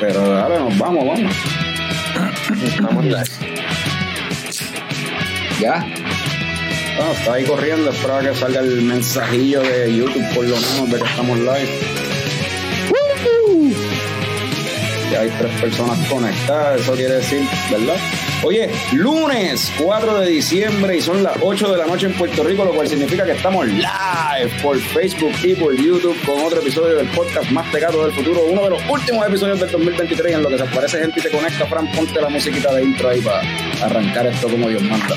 Pero ahora nos vamos, vamos. Estamos live. Ya. Bueno, está ahí corriendo, espero que salga el mensajillo de YouTube por lo menos de que estamos live. Ya hay tres personas conectadas, eso quiere decir, ¿verdad? Oye, lunes 4 de diciembre y son las 8 de la noche en Puerto Rico, lo cual significa que estamos live por Facebook y por YouTube con otro episodio del podcast más pegado del futuro, uno de los últimos episodios del 2023 en lo que se aparece gente y te conecta. Fran, ponte la musiquita de intro ahí para arrancar esto como Dios manda.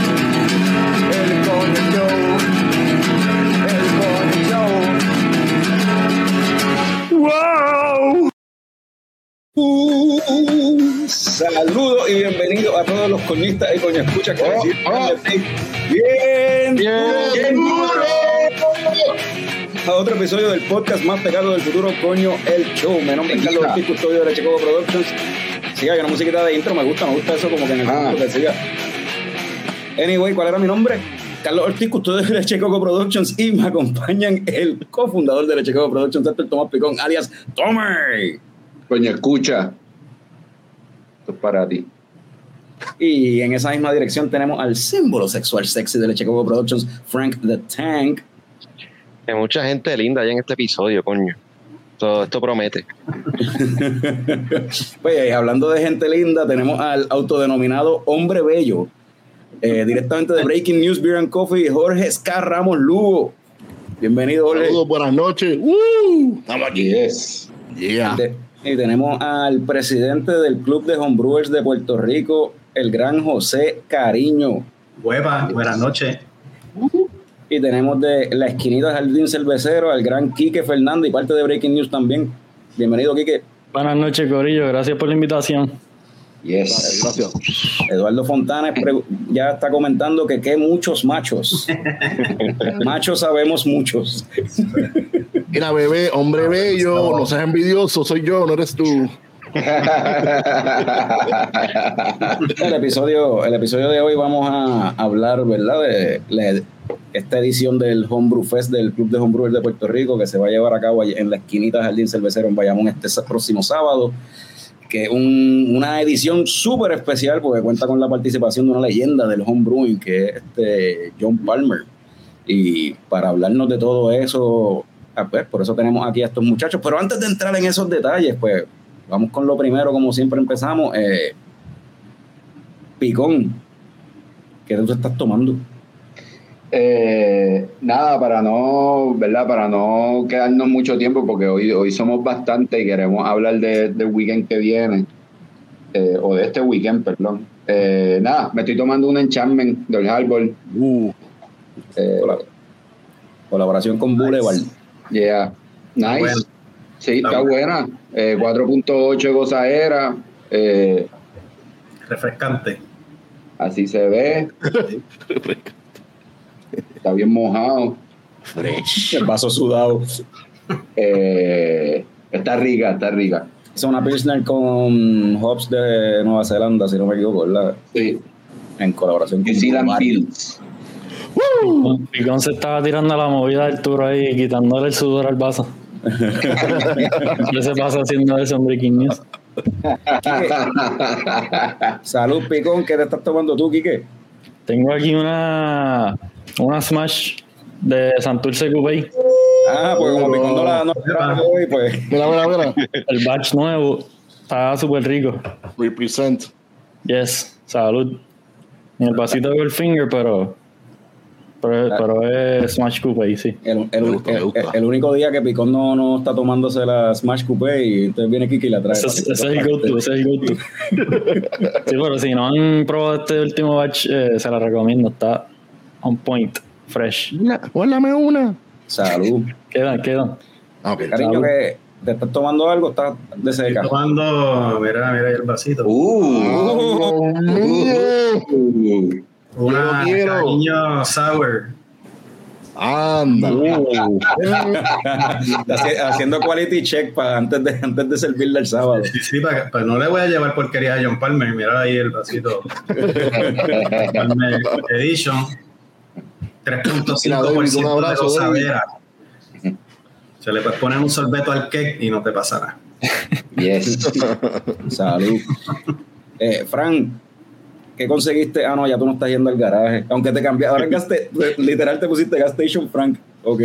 Saludos y bienvenidos a todos los coñistas y coño escucha que Oh, oh. bien, Bien duro. A otro episodio del podcast más pegado del futuro, coño, el show. Mi nombre es Carlos Ortiz, custodio de Chicago Productions. Siga, hay una musiquita de intro, me gusta, me gusta eso como que en el Ah. que siga. Anyway, ¿cuál era mi nombre? Carlos Ortiz, custodio de Chicago Productions y me acompañan el cofundador de Chicago Productions, el Tomás Picón, alias Tommy. Coño, escucha. Esto es para ti. Y en esa misma dirección tenemos al símbolo sexual sexy de Chicago Productions, Frank the Tank. Hay mucha gente linda ya en este episodio, coño. Todo esto promete. Pues y hablando de gente linda, tenemos al autodenominado hombre bello, eh, directamente de Breaking News Beer and Coffee, Jorge Scar Ramos Lugo. Bienvenido, Jorge. Saludos, buenas noches. ¡Woo! Estamos aquí. Yes. Yeah. De- y tenemos al presidente del Club de Homebrewers de Puerto Rico, el gran José Cariño. Hueva, buenas noches. Y tenemos de la esquinita Jardín Cervecero al gran Quique Fernández y parte de Breaking News también. Bienvenido, Quique. Buenas noches, Corillo. Gracias por la invitación. Yes. Gracias. Eduardo Fontana ya está comentando que qué muchos machos. machos sabemos muchos. Mira, bebé, hombre bello, no seas envidioso, soy yo, no eres tú. El episodio, el episodio de hoy vamos a hablar, ¿verdad? De la- esta edición del Homebrew Fest del Club de Homebrewers de Puerto Rico que se va a llevar a cabo en la esquinita Jardín Cervecero en Bayamón este próximo sábado. Que es un- una edición súper especial porque cuenta con la participación de una leyenda del homebrewing que es este John Palmer. Y para hablarnos de todo eso, ah, pues, por eso tenemos aquí a estos muchachos. Pero antes de entrar en esos detalles, pues vamos con lo primero, como siempre empezamos. Eh, Picón, ¿qué tú estás tomando? Eh, nada, para no, ¿verdad? Para no quedarnos mucho tiempo, porque hoy, hoy somos bastante y queremos hablar de- del weekend que viene, eh, o de este weekend, perdón. Eh, nada, me estoy tomando un enchantment del Harbor. Uh, Eh, Hola. Colaboración con Boulevard. yeah, nice. Bueno. Sí, está Está buena. Eh, 4.8 de gozadera. Eh, Refrescante. así se ve. Está bien mojado. El vaso sudado. Eh, está rica, está rica. Es una Pilsner con hops de Nueva Zelanda, si no me equivoco, ¿verdad? Sí, En colaboración con Zealand. Pills. Picón se estaba tirando la movida del tour ahí, quitándole el sudor al vaso. ¿Qué se pasa haciendo eso News? Salud, Picón, ¿qué te estás tomando tú, Quique? Tengo aquí una, una Smash de Santurce Coupé, Ah, pues como Picón no la no la trajo hoy, pues. mira, mira, mira. el batch nuevo. Está súper rico. Represent. Yes, salud. En el vasito de Goldfinger, pero Pero, pero es Smash Coupe, sí. El, el- gusta, el- único día que Picón no, no está tomándose la Smash Coupé y entonces viene Kiki y la trae. Ese, es- ese es el go-to, ese es el go-to. Sí, pero si no han probado este último batch, eh, se la recomiendo. Está on point, fresh. Guárdame una. Salud. Quedan, quedan. Ah, ok. Cariño, Salud. que te estás tomando algo, estás de Estoy seca. tomando, mira, mira ahí el vasito. Uh, mío. uh, Una cariño sour. Anda. Haci- Haciendo quality check para antes de, antes de servirle el sábado. Sí, sí, para, para no le voy a llevar porquería a John Palmer. Mira ahí el vasito. Palmer Edition. 3.5% Mira, David, un de gozadera. Se le puedes poner un sorbeto al cake y no te pasará. yes. Salud. Eh, Frank, ¿qué conseguiste? Ah, no, ya tú no estás yendo al garaje. Aunque te cambiaste, ahora en gas te- literal te pusiste gas station Frank. Ok.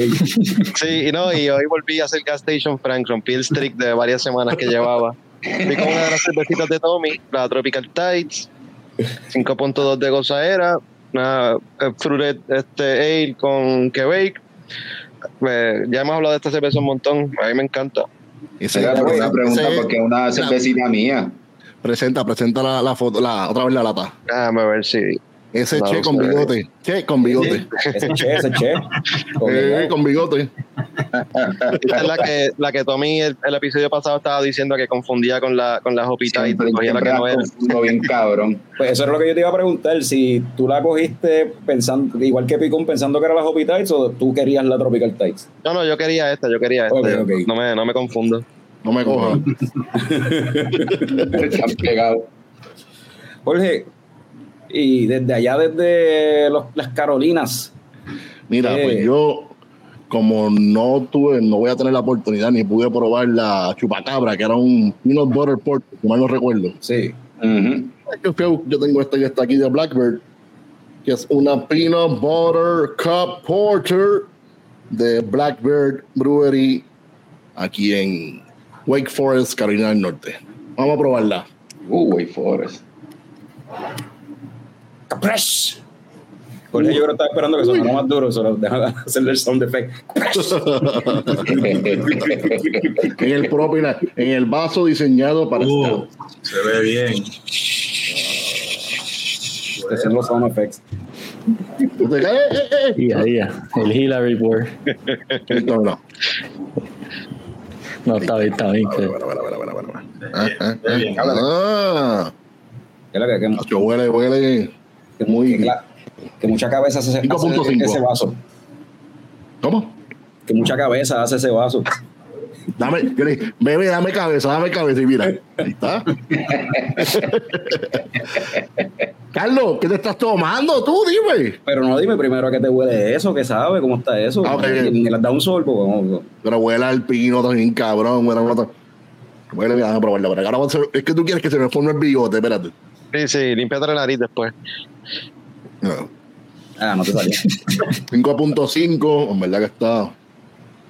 Sí, y no, y hoy volví a hacer gas station Frank, rompí el streak de varias semanas que llevaba. Fui con una de las cervecitas de Tommy, la Tropical Tides, 5.2 de gozadera, una eh, fruited este, ale con Quebec. Eh, ya hemos hablado de esta cerveza un montón, a mí me encanta. Mira, pero una ese- pregunta porque es una cervecita mía. Presenta, presenta la, la foto, la, otra vez la lata. Déjame ver si. Ese No, che con bigote. Che con bigote. Ese che, ese che. Ok, Eh, con bigote. Esta es la que, la que Tommy el, el episodio pasado estaba diciendo que confundía con la, con la Hopi Tide, Siempre, cogía la siempre que no las era. bien cabrón. Pues eso es lo que yo te iba a preguntar. Si tú la cogiste pensando, igual que Picón, pensando que era la Hopi o tú querías la Tropical Tides. No, no, yo quería esta, yo quería esta. No, me, no me confundo. No me coja. Están pegados. Jorge, y desde allá, desde los- las Carolinas, Mira, Eh. pues yo, como no tuve, no voy a tener la oportunidad ni pude probar la chupacabra, que era un peanut butter port, si mal no recuerdo. sí. Yo, yo tengo esta que está aquí de Blackbird, que es una peanut butter cup porter de Blackbird Brewery aquí en Wake Forest, Carolina del Norte. Vamos a probarla. Uh, Wake Forest. Capresh. Jorge, yo creo que estaba esperando que sonara más duro, solo deja hacerle el sound effect. En el propio, en el vaso diseñado para Uh, este. se ve bien. Estos son los sound effects. Eh, eh, eh. Y ahí, ya, el Hillary Board. No, no. No, está bien, está bien. Bueno, bueno, bueno, bueno, bueno. Ah, ah. Ah, Nacho, huele, huele. Que- Muy- que que mucha cabeza hace, hace 5.5. ese vaso. ¿Cómo? Que mucha cabeza hace ese vaso. Dame, yo le dije, bebé, dame cabeza, dame cabeza y mira. Ahí está. Carlos, ¿qué te estás tomando tú? Dime. Pero no dime primero a qué te huele eso, qué sabe, cómo está eso. Ah. Y le da un sorbo. vamos. Pero huele al pino también, cabrón. Huele Huele, ahora vamos a hacer- es que tú quieres que se me forme el bigote, espérate. Sí, sí, límpiate la nariz después. No. Ah, no te salió. 5.5, en verdad que está,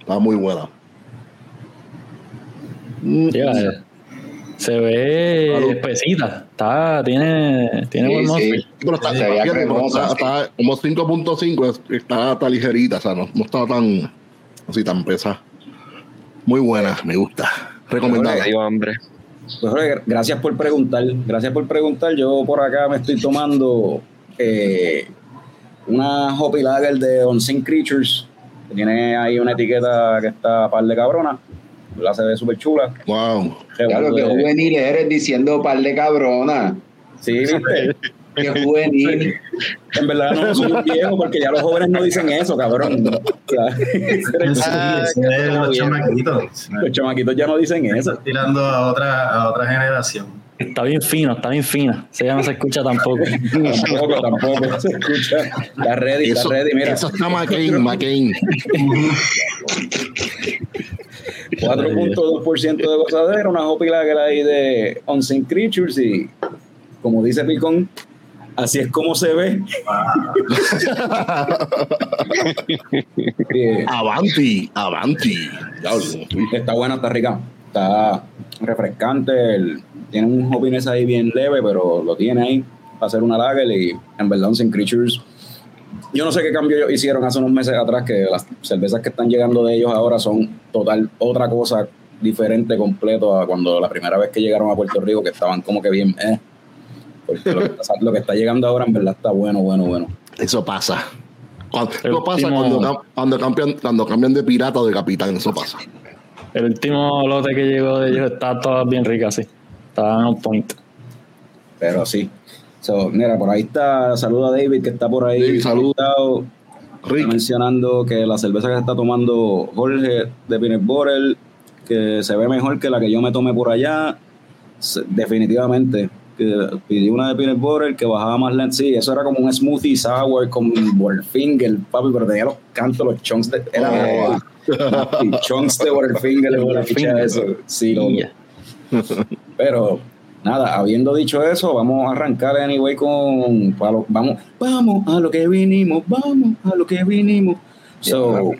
está muy buena. Mm, Sí, se ve Salud. espesita. Está, tiene, tiene Sí, buen sí. mouthfeel. Pero está, Se pero está- está como 5.5, es- está, está ligerita, o sea, no, no está tan así tan pesada. Muy buena, me gusta. Recomendada. Tengo hambre. Pues, Jorge, gracias por preguntar. Gracias por preguntar. Yo por acá me estoy tomando eh, una Hoppy Lager de Unseen Creatures. Que tiene ahí una etiqueta que está par de cabrona. La se ve súper chula. Wow. Claro, que juvenil eres diciendo par de cabrona. Sí, viste. Qué juvenil. En verdad no soy un viejo porque ya los jóvenes no dicen eso, cabrón. Es los chamaquitos. los chamaquitos ya no dicen eso. Tirando a otra, a otra generación. Está bien fino, está bien fina. Se ya no se escucha tampoco. Tampoco, tampoco se escucha. Está ready, está Eso, ready. Mira, eso está McCain, McCain. 4.2% de gozadera, una Hoppy Lager ahí de Unseen Creatures y como dice Picón, así es como se ve. Eh, Avanti, Avanti. Está buena, está rica, está refrescante, el- tiene un hoppiness ahí bien leve, pero lo tiene ahí para hacer una lager y en verdad Unseen Creatures yo no sé qué cambio ellos hicieron hace unos meses atrás, que las cervezas que están llegando de ellos ahora son total otra cosa diferente completo a cuando la primera vez que llegaron a Puerto Rico, que estaban como que bien, eh. Porque lo que, está, lo que está llegando ahora en verdad está bueno, bueno, bueno. Eso pasa. Cuando, eso pasa último- cuando, cuando, cambian, cuando cambian de pirata o de capitán, eso pasa. El último lote que llegó de ellos está todas bien ricas, sí. Estaban on point. Pero sí. So, mira, por ahí está, saluda a David que está por ahí. David, salud. conectado. Está mencionando que la cerveza que se está tomando Jorge de Peanut Butter, que se ve mejor que la que yo me tomé por allá. Definitivamente. Que pidió una de Peanut Butter que bajaba más lento. Sí, eso era como un smoothie sour con Butterfinger, papi, pero tenía los cantos, los chunks de. Era Oh. y chunks de Butterfinger, De le Butterfinger. eso. Sí. Yeah. Pero nada, habiendo dicho eso, vamos a arrancar anyway con lo- vamos, vamos a lo que vinimos, vamos a lo que vinimos. So,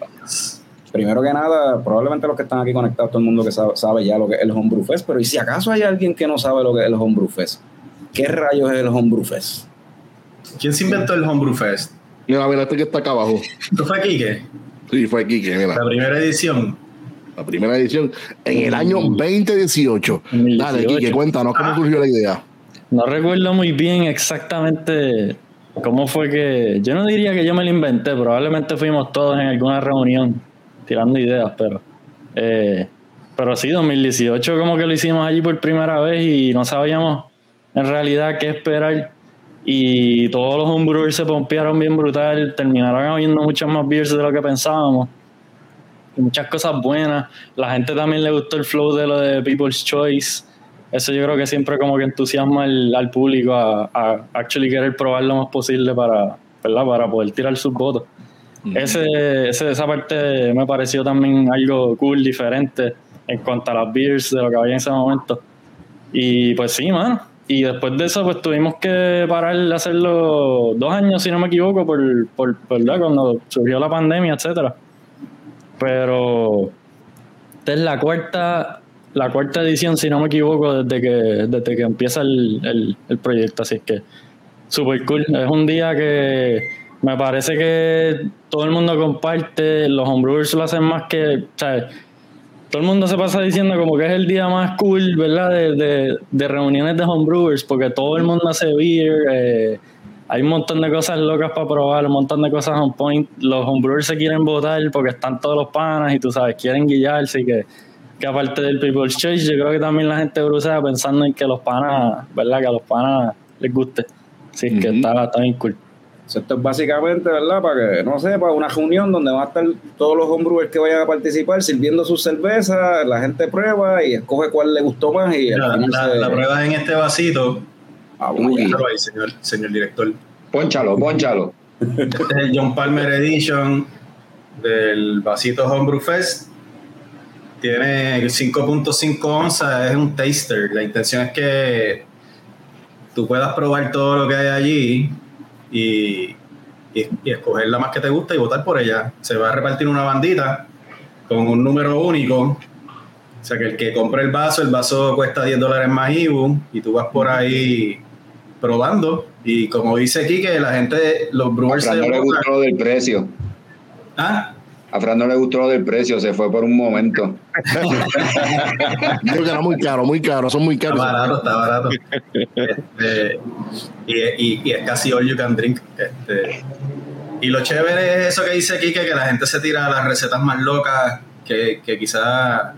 primero que nada, probablemente los que están aquí conectados, todo el mundo que sabe, sabe ya lo que es el Homebrew Fest, pero ¿y si acaso hay alguien que no sabe lo que es el Homebrew Fest? ¿Qué rayos es el Homebrew Fest? ¿Quién se inventó el Homebrew Fest? mira, mira este que está acá abajo. ¿Esto fue Quique? Sí, fue aquí, que mira. La primera edición. La primera edición en el año 2018. 2018. Dale, Kike, cuéntanos cómo surgió la idea. No recuerdo muy bien exactamente cómo fue que. Yo no diría que yo me lo inventé, probablemente fuimos todos en alguna reunión tirando ideas, pero. eh, pero sí, 2018 como que lo hicimos allí por primera vez y no sabíamos en realidad qué esperar. Y todos los homebrewers se pompearon bien brutal, terminaron habiendo muchas más beers de lo que pensábamos. Y muchas cosas buenas. La gente también le gustó el flow de lo de People's Choice. Eso yo creo que siempre como que entusiasma al, al público a, a actually querer probar lo más posible para, ¿verdad? para poder tirar sus votos. Ese, ese- esa parte me pareció también algo cool, diferente en cuanto a las beers de lo que había en ese momento. Y pues sí, mano. Y después de eso, pues tuvimos que parar de hacerlo dos años, si no me equivoco, por, por ¿verdad? cuando surgió la pandemia, etcétera. Pero esta es la cuarta, la cuarta edición, si no me equivoco, desde que, desde que empieza el, el- el proyecto. Así que super cool. Es un día que me parece que todo el mundo comparte, los homebrewers lo hacen más que, ¿sabes? Todo el mundo se pasa diciendo como que es el día más cool, ¿verdad? De, de- de reuniones de homebrewers, porque todo el mundo hace beer, eh, hay un montón de cosas locas para probar, un montón de cosas on point. Los homebrewers se quieren votar porque están todos los panas y tú sabes, quieren guillarse y que, que aparte del People's Choice, yo creo que también la gente brucea pensando en que los panas, ¿verdad? Que a los panas les guste. Así que está, está bien cool. Esto es básicamente, ¿verdad? Para que no sepa, una reunión donde van a estar todos los homebrewers que vayan a participar sirviendo sus cervezas, la gente prueba y escoge cuál le gustó más y La, final la- se- la prueba es en este vasito. Ah, bueno, ahí, señor, señor director. Pónchalo, pónchalo. Este es el John Palmer Edition del vasito Homebrew Fest. Tiene 5.5 onzas, es un taster. La intención es que tú puedas probar todo lo que hay allí y, y, y escoger la más que te gusta y votar por ella. Se va a repartir una bandita con un número único. O sea que el que compre el vaso, el vaso cuesta 10 dólares más IBU y tú vas por ahí probando. Y como dice aquí, que la gente, los brewers Fran no le gustó lo del precio. ¿Ah? A Fran no le gustó lo del precio, se fue por un momento. Digo que era muy caro, muy caro, son muy Está caros. barato, está barato. Este, y, y- y es casi all you can drink. Este, y lo chévere es eso que dice Kike, que la gente se tira las recetas más locas que, que quizás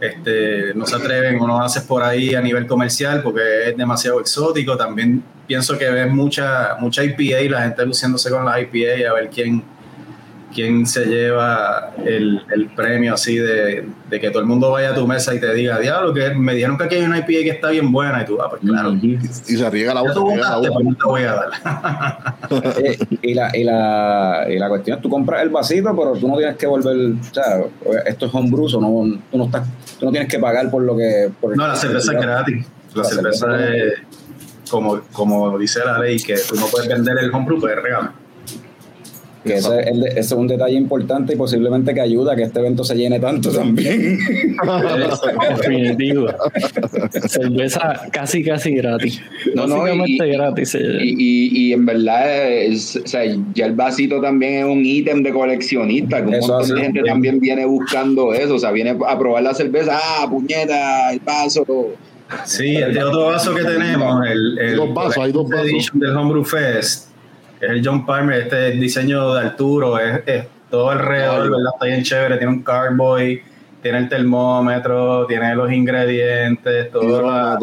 este, no se atreven o no haces por ahí a nivel comercial porque es demasiado exótico. También pienso que ves mucha, mucha IPA y la gente luciéndose con la IPA a ver quién, quién se lleva el, el premio así de, de que todo el mundo vaya a tu mesa y te diga, diablo, que me dijeron que aquí hay una IPA que está bien buena y tú, ah, pues claro. Y se riega la voz. pues no te voy a dar. Eh, y, la, y, la, y la cuestión es, tú compras el vasito, pero tú no tienes que volver, o sea, esto es homebrew, so no, tú, no estás, tú no tienes que pagar por lo que... Por No, la cerveza es gratis. La, La cerveza cerveza es, como, como dice la ley, que tú no puedes vender el homebrew, puedes regalar. Que ese, es el de- ese es un detalle importante y posiblemente que ayuda a que este evento se llene tanto también. Definitivo. Cerveza casi, casi gratis. No, no, y- gratis. Y, y, y en verdad, es- o sea, ya el vasito también es un ítem de coleccionista, que un Eso montón de gente también viene buscando eso, o sea, viene a probar la cerveza, ah, puñeta, el vaso. Sí, este otro vaso que tenemos, el, el Hay dos vasos, hay dos vasos. Edition del Homebrew Fest, es el John Palmer, este diseño de Arturo, es, es todo alrededor. ¿verdad? Está bien chévere, tiene un carboy, tiene el termómetro, tiene los ingredientes, toda la,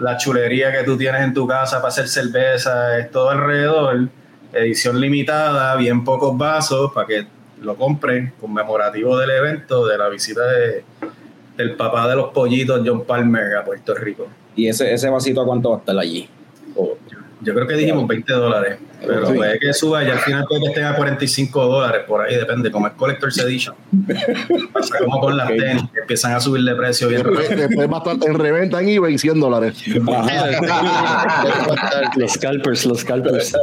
la chulería que tú tienes en tu casa para hacer cerveza, es todo alrededor, edición limitada, bien pocos vasos para que lo compren, conmemorativo del evento, de la visita de, del papá de los pollitos, John Palmer, a Puerto Rico. y ese, ese vasito, ¿a cuánto va a estar allí? O- Yo creo que dijimos 20 dólares, pero Sí. puede que suba y al final puede que estén a 45 dólares, por ahí depende, como es Collector's Edition. Pasa como con las tenis, que empiezan a subir de precio bien Después, va a estar en reventa en eBay 100 dólares. Los scalpers, los scalpers.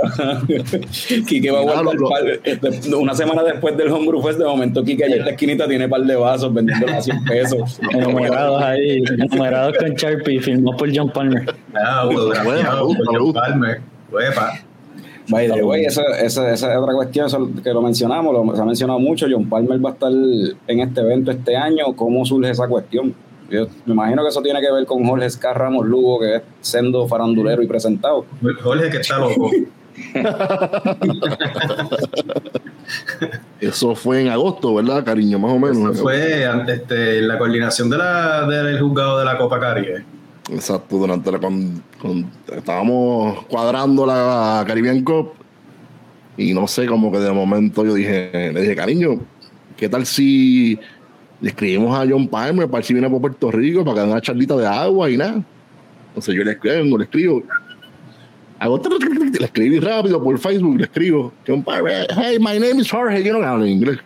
Quique va a guardar lo- par- de- una semana después del Homebrew Fest, de momento Quique allá en la esquinita tiene par de vasos vendiendo a 100 pesos. Enumerados ahí, enumerados con Sharpie, firmados por John Palmer. Ah, Bueno, John. Palmer. Uepa. By the way, esa, esa, esa es otra cuestión eso que lo mencionamos, lo, se ha mencionado mucho. John Palmer va a estar en este evento este año. ¿Cómo surge esa cuestión? Yo me imagino que eso tiene que ver con Jorge Scar Ramos Lugo, que es sendo farandulero y presentado. Jorge que está loco. Eso fue en agosto, ¿verdad, cariño? Más o menos. Eso fue ante- este, la coordinación de la, del juzgado de la Copa Caribe. Exacto, durante la con, estábamos cuadrando la Caribbean Cup y no sé, como que de momento yo dije, le dije, cariño, ¿qué tal si le escribimos a John Palmer para ver si viene por Puerto Rico para que haga una charlita de agua y nada? Entonces yo le escribo, le escribo. Hago le escribí rápido por Facebook, le escribo, John Palmer, hey, my name is Jorge, yo no hablo inglés.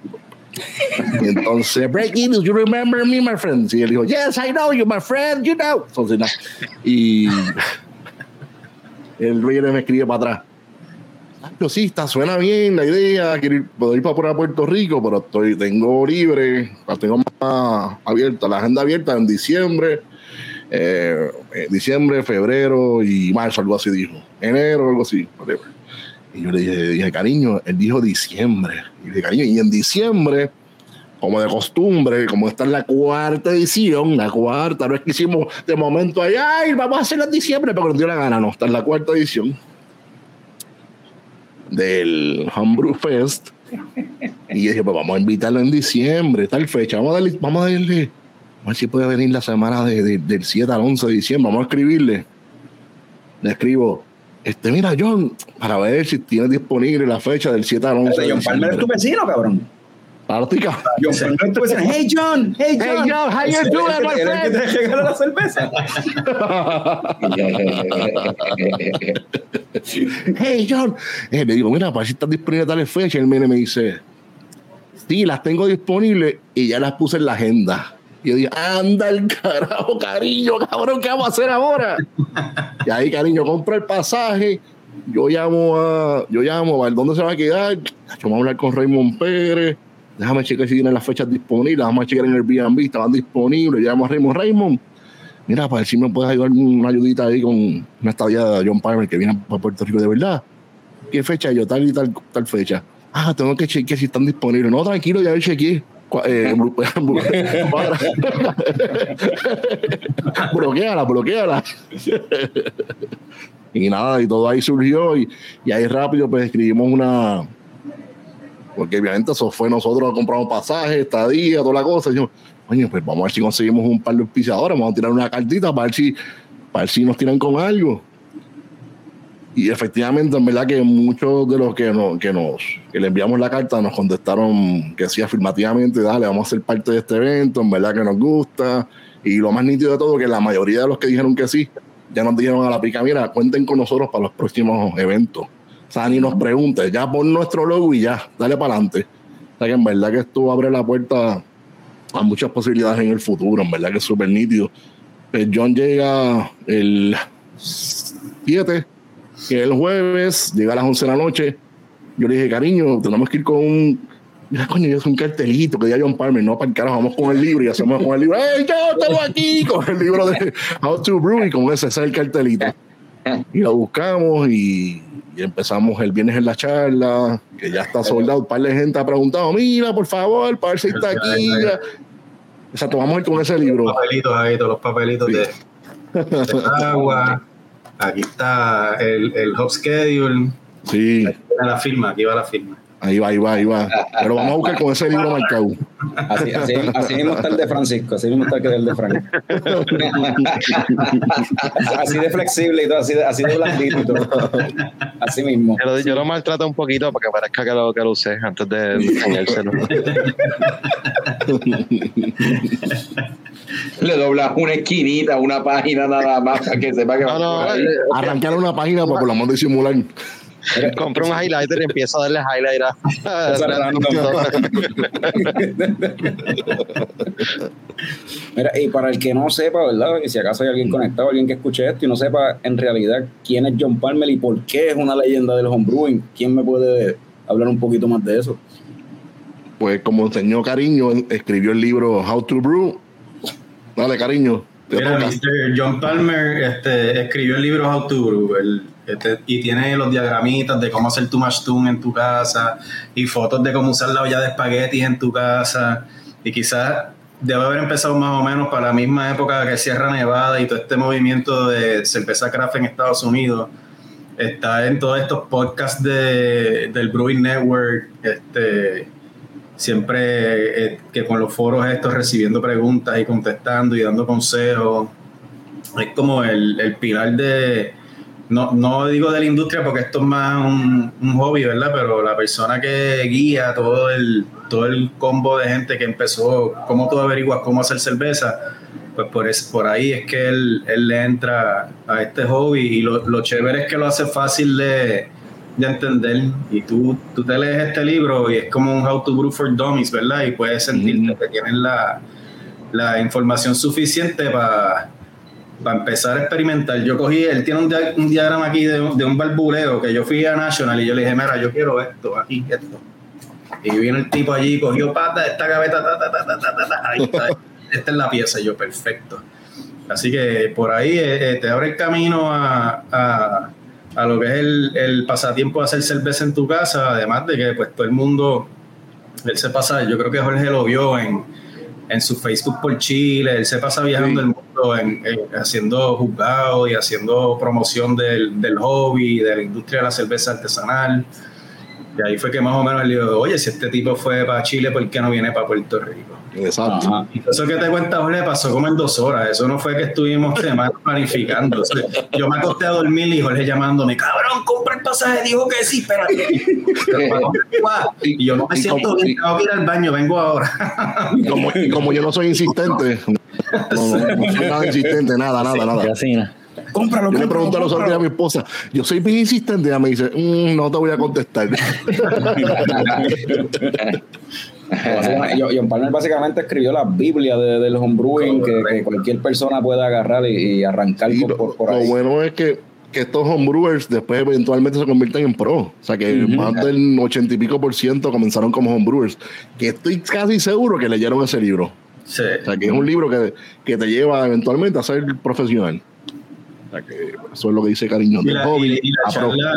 Entonces, breaking news, you remember me, my friend? Y él dijo, yes, I know you, my friend, you know. Entonces. Y el rey me escribe para atrás. "Ah, pero sí, está, suena bien la idea, quiero ir, puedo ir para Puerto Rico, pero estoy, tengo libre, la tengo más abierta, la agenda abierta en diciembre, eh, eh, diciembre, febrero y marzo, algo así dijo, enero, algo así, whatever. Y yo le dije, dije, cariño, él dijo diciembre. Y dije, cariño, y en diciembre, como de costumbre, como esta es la cuarta edición, la cuarta, no es que hicimos de momento ahí, ay, vamos a hacerla en diciembre, pero nos dio la gana, no, esta es la cuarta edición del Homebrew Fest. Y yo dije, pues vamos a invitarlo en diciembre, tal fecha, vamos a darle, vamos a darle, a ver si puede venir la semana de- del 7 al 11 de diciembre, vamos a escribirle. Le escribo, este, mira, John, para ver si tienes disponible la fecha del 7 al 11 de John Palmer es tu vecino, cabrón. John Palmer es tu vecino. Hey, John. Hey, John. Hey, John, how you doing, my el que friend? te regala la cerveza. hey John, Eh, le digo, mira, para ver si están disponibles tales fechas. Y él me dice, sí, las tengo disponibles y ya las puse en la agenda. Y yo dije, anda el carajo, cariño, cabrón, ¿qué vamos a hacer ahora? y ahí, cariño, compra el pasaje. Yo llamo a, yo llamo a ver dónde se va a quedar. Vamos a hablar con Raymond Pérez. Déjame checar si tienen las fechas disponibles. Vamos a checar en el Airbnb, estaban disponibles. Llamo a Raymond Raymond. Mira, para ver si me puedes ayudar una ayudita ahí con una estadía de John Palmer que viene para Puerto Rico de verdad. ¿Qué fecha? Yo, tal y tal, tal fecha. Ah, tengo que chequear si están disponibles. No, tranquilo, ya yo chequeé. Eh, blo- bloqueala, bloqueala. y nada, y todo ahí surgió y, y ahí rápido pues escribimos una... Porque obviamente eso fue nosotros compramos pasajes, estadía, toda la cosa. Y dijimos, Oye, pues vamos a ver si conseguimos un par de auspiciadores, vamos a tirar una cartita para ver si, para ver si nos tiran con algo. Y efectivamente, en verdad que muchos de los que nos, que nos que le enviamos la carta nos contestaron que sí, afirmativamente, dale, vamos a ser parte de este evento, en verdad que nos gusta. Y lo más nítido de todo, que la mayoría de los que dijeron que sí, ya nos dijeron a la pica, mira, cuenten con nosotros para los próximos eventos. O sea, ni nos preguntes, ya pon nuestro logo y ya, dale para adelante. O sea, que en verdad que esto abre la puerta a muchas posibilidades en el futuro, en verdad que es súper nítido. Pues John llega el 7, que el jueves, llega a las 11 de la noche, yo le dije, cariño, tenemos que ir con un. Mira, coño, yo soy un cartelito que diga John Palmer, no para el carajo, vamos con el libro y hacemos con el libro, ¡Hey, yo tengo aquí! Con el libro de How to Brew y con ese, ese es el cartelito. Y lo buscamos y, y empezamos el viernes en la charla, que ya está soldado. Un par de gente ha preguntado, mira, por favor, para ver si está aquí. O sea, tomamos con ese libro. Los papelitos ahí, todos los papelitos de, de agua. Aquí está el, el hub schedule. Sí, Aquí va la firma, aquí va la firma. Ahí va, ahí va, ahí va. Pero vamos a buscar con ese libro marcado. Así, así, así mismo está el de Francisco, así mismo está el de Frank. así de flexible y todo, así de, así de blandito y todo. Así mismo. Yo, lo- yo lo maltrato un poquito para que parezca que lo, que lo usé antes de enseñárselo. Le doblas una esquinita, una página nada más para que sepa que No, va no, eh, Arrancar una página para por la mano disimular. compro un highlighter y empiezo a darle highlight a. Esa Mira, y para el que no sepa, ¿verdad? Y si acaso hay alguien conectado, alguien que escuche esto y no sepa en realidad quién es John Palmer y por qué es una leyenda del homebrewing, ¿quién me puede hablar un poquito más de eso? Pues como enseñó Cariño, escribió el libro How to Brew. Dale, Cariño. Mira. John Palmer este, escribió el libro How to Brew el- este, y tiene los diagramitas de cómo hacer tu mash tun en tu casa y fotos de cómo usar la olla de espaguetis en tu casa y quizás debe haber empezado más o menos para la misma época que Sierra Nevada y todo este movimiento de cerveza craft en Estados Unidos está en todos estos podcasts de, del Brewing Network este siempre eh, que con los foros estos recibiendo preguntas y contestando y dando consejos. Es como el, el pilar de, no, no digo de la industria porque esto es más un, un hobby, ¿verdad? Pero la persona que guía todo el, todo el combo de gente que empezó, cómo tú averiguas cómo hacer cerveza, pues por, es, por ahí es que él, él le entra a este hobby y lo, lo chévere es que lo hace fácil de, de entender y tú, tú te lees este libro y es como un How to Brew for Dummies, ¿verdad? Y puedes sentirte que tienes la, la información suficiente para empezar a experimentar, yo cogí, él tiene un, un diagrama aquí de, de, un barbuleo que yo fui a National y yo le dije, mira, yo quiero esto, aquí, esto. Y viene el tipo allí, cogió pata, esta gaveta, ta, ta, ta, ahí está, esta es la pieza, y yo, perfecto. Así que por ahí eh, eh, te abre el camino a, a, a lo que es el, el, pasatiempo de hacer cerveza en tu casa, además de que pues todo el mundo, él se pasa, yo creo que Jorge lo vio en en su Facebook por Chile, él se pasa viajando el mundo en, en- haciendo juzgados y haciendo promoción del, del hobby, de la industria de la cerveza artesanal. Y ahí fue que más o menos él dijo, oye, si este tipo fue para Chile, ¿por qué no viene para Puerto Rico? Exacto. Ajá. Eso que te cuenta Jorge pasó como en dos horas. Eso no fue que estuvimos semanas planificando. O sea, yo me acosté a dormir y Jorge llamándome, cabrón, compra el pasaje. Dijo que sí, espérate. Y yo no me siento bien, tengo que ir al baño, vengo ahora. Y como, y como yo no soy insistente, no, no, no soy nada insistente, nada, nada, nada. Casina. Cómpralo, Yo le pregunto a los otros días a mi esposa, yo soy bien insistente, ella me dice, "Mm, no te voy a contestar. John- Palmer básicamente escribió la Biblia de- del homebrewing que, que cualquier persona pueda agarrar y, y arrancar Y por, lo, por, por lo ahí. bueno es que, que estos homebrewers después eventualmente se convierten en pro. O sea que más del ochenta y pico por ciento comenzaron como homebrewers. Que estoy casi seguro que leyeron ese libro. Sí. O sea que es un libro que, que te lleva eventualmente a ser profesional. O sea que eso es lo que dice Cariño Y del la, hobby. y- la charla,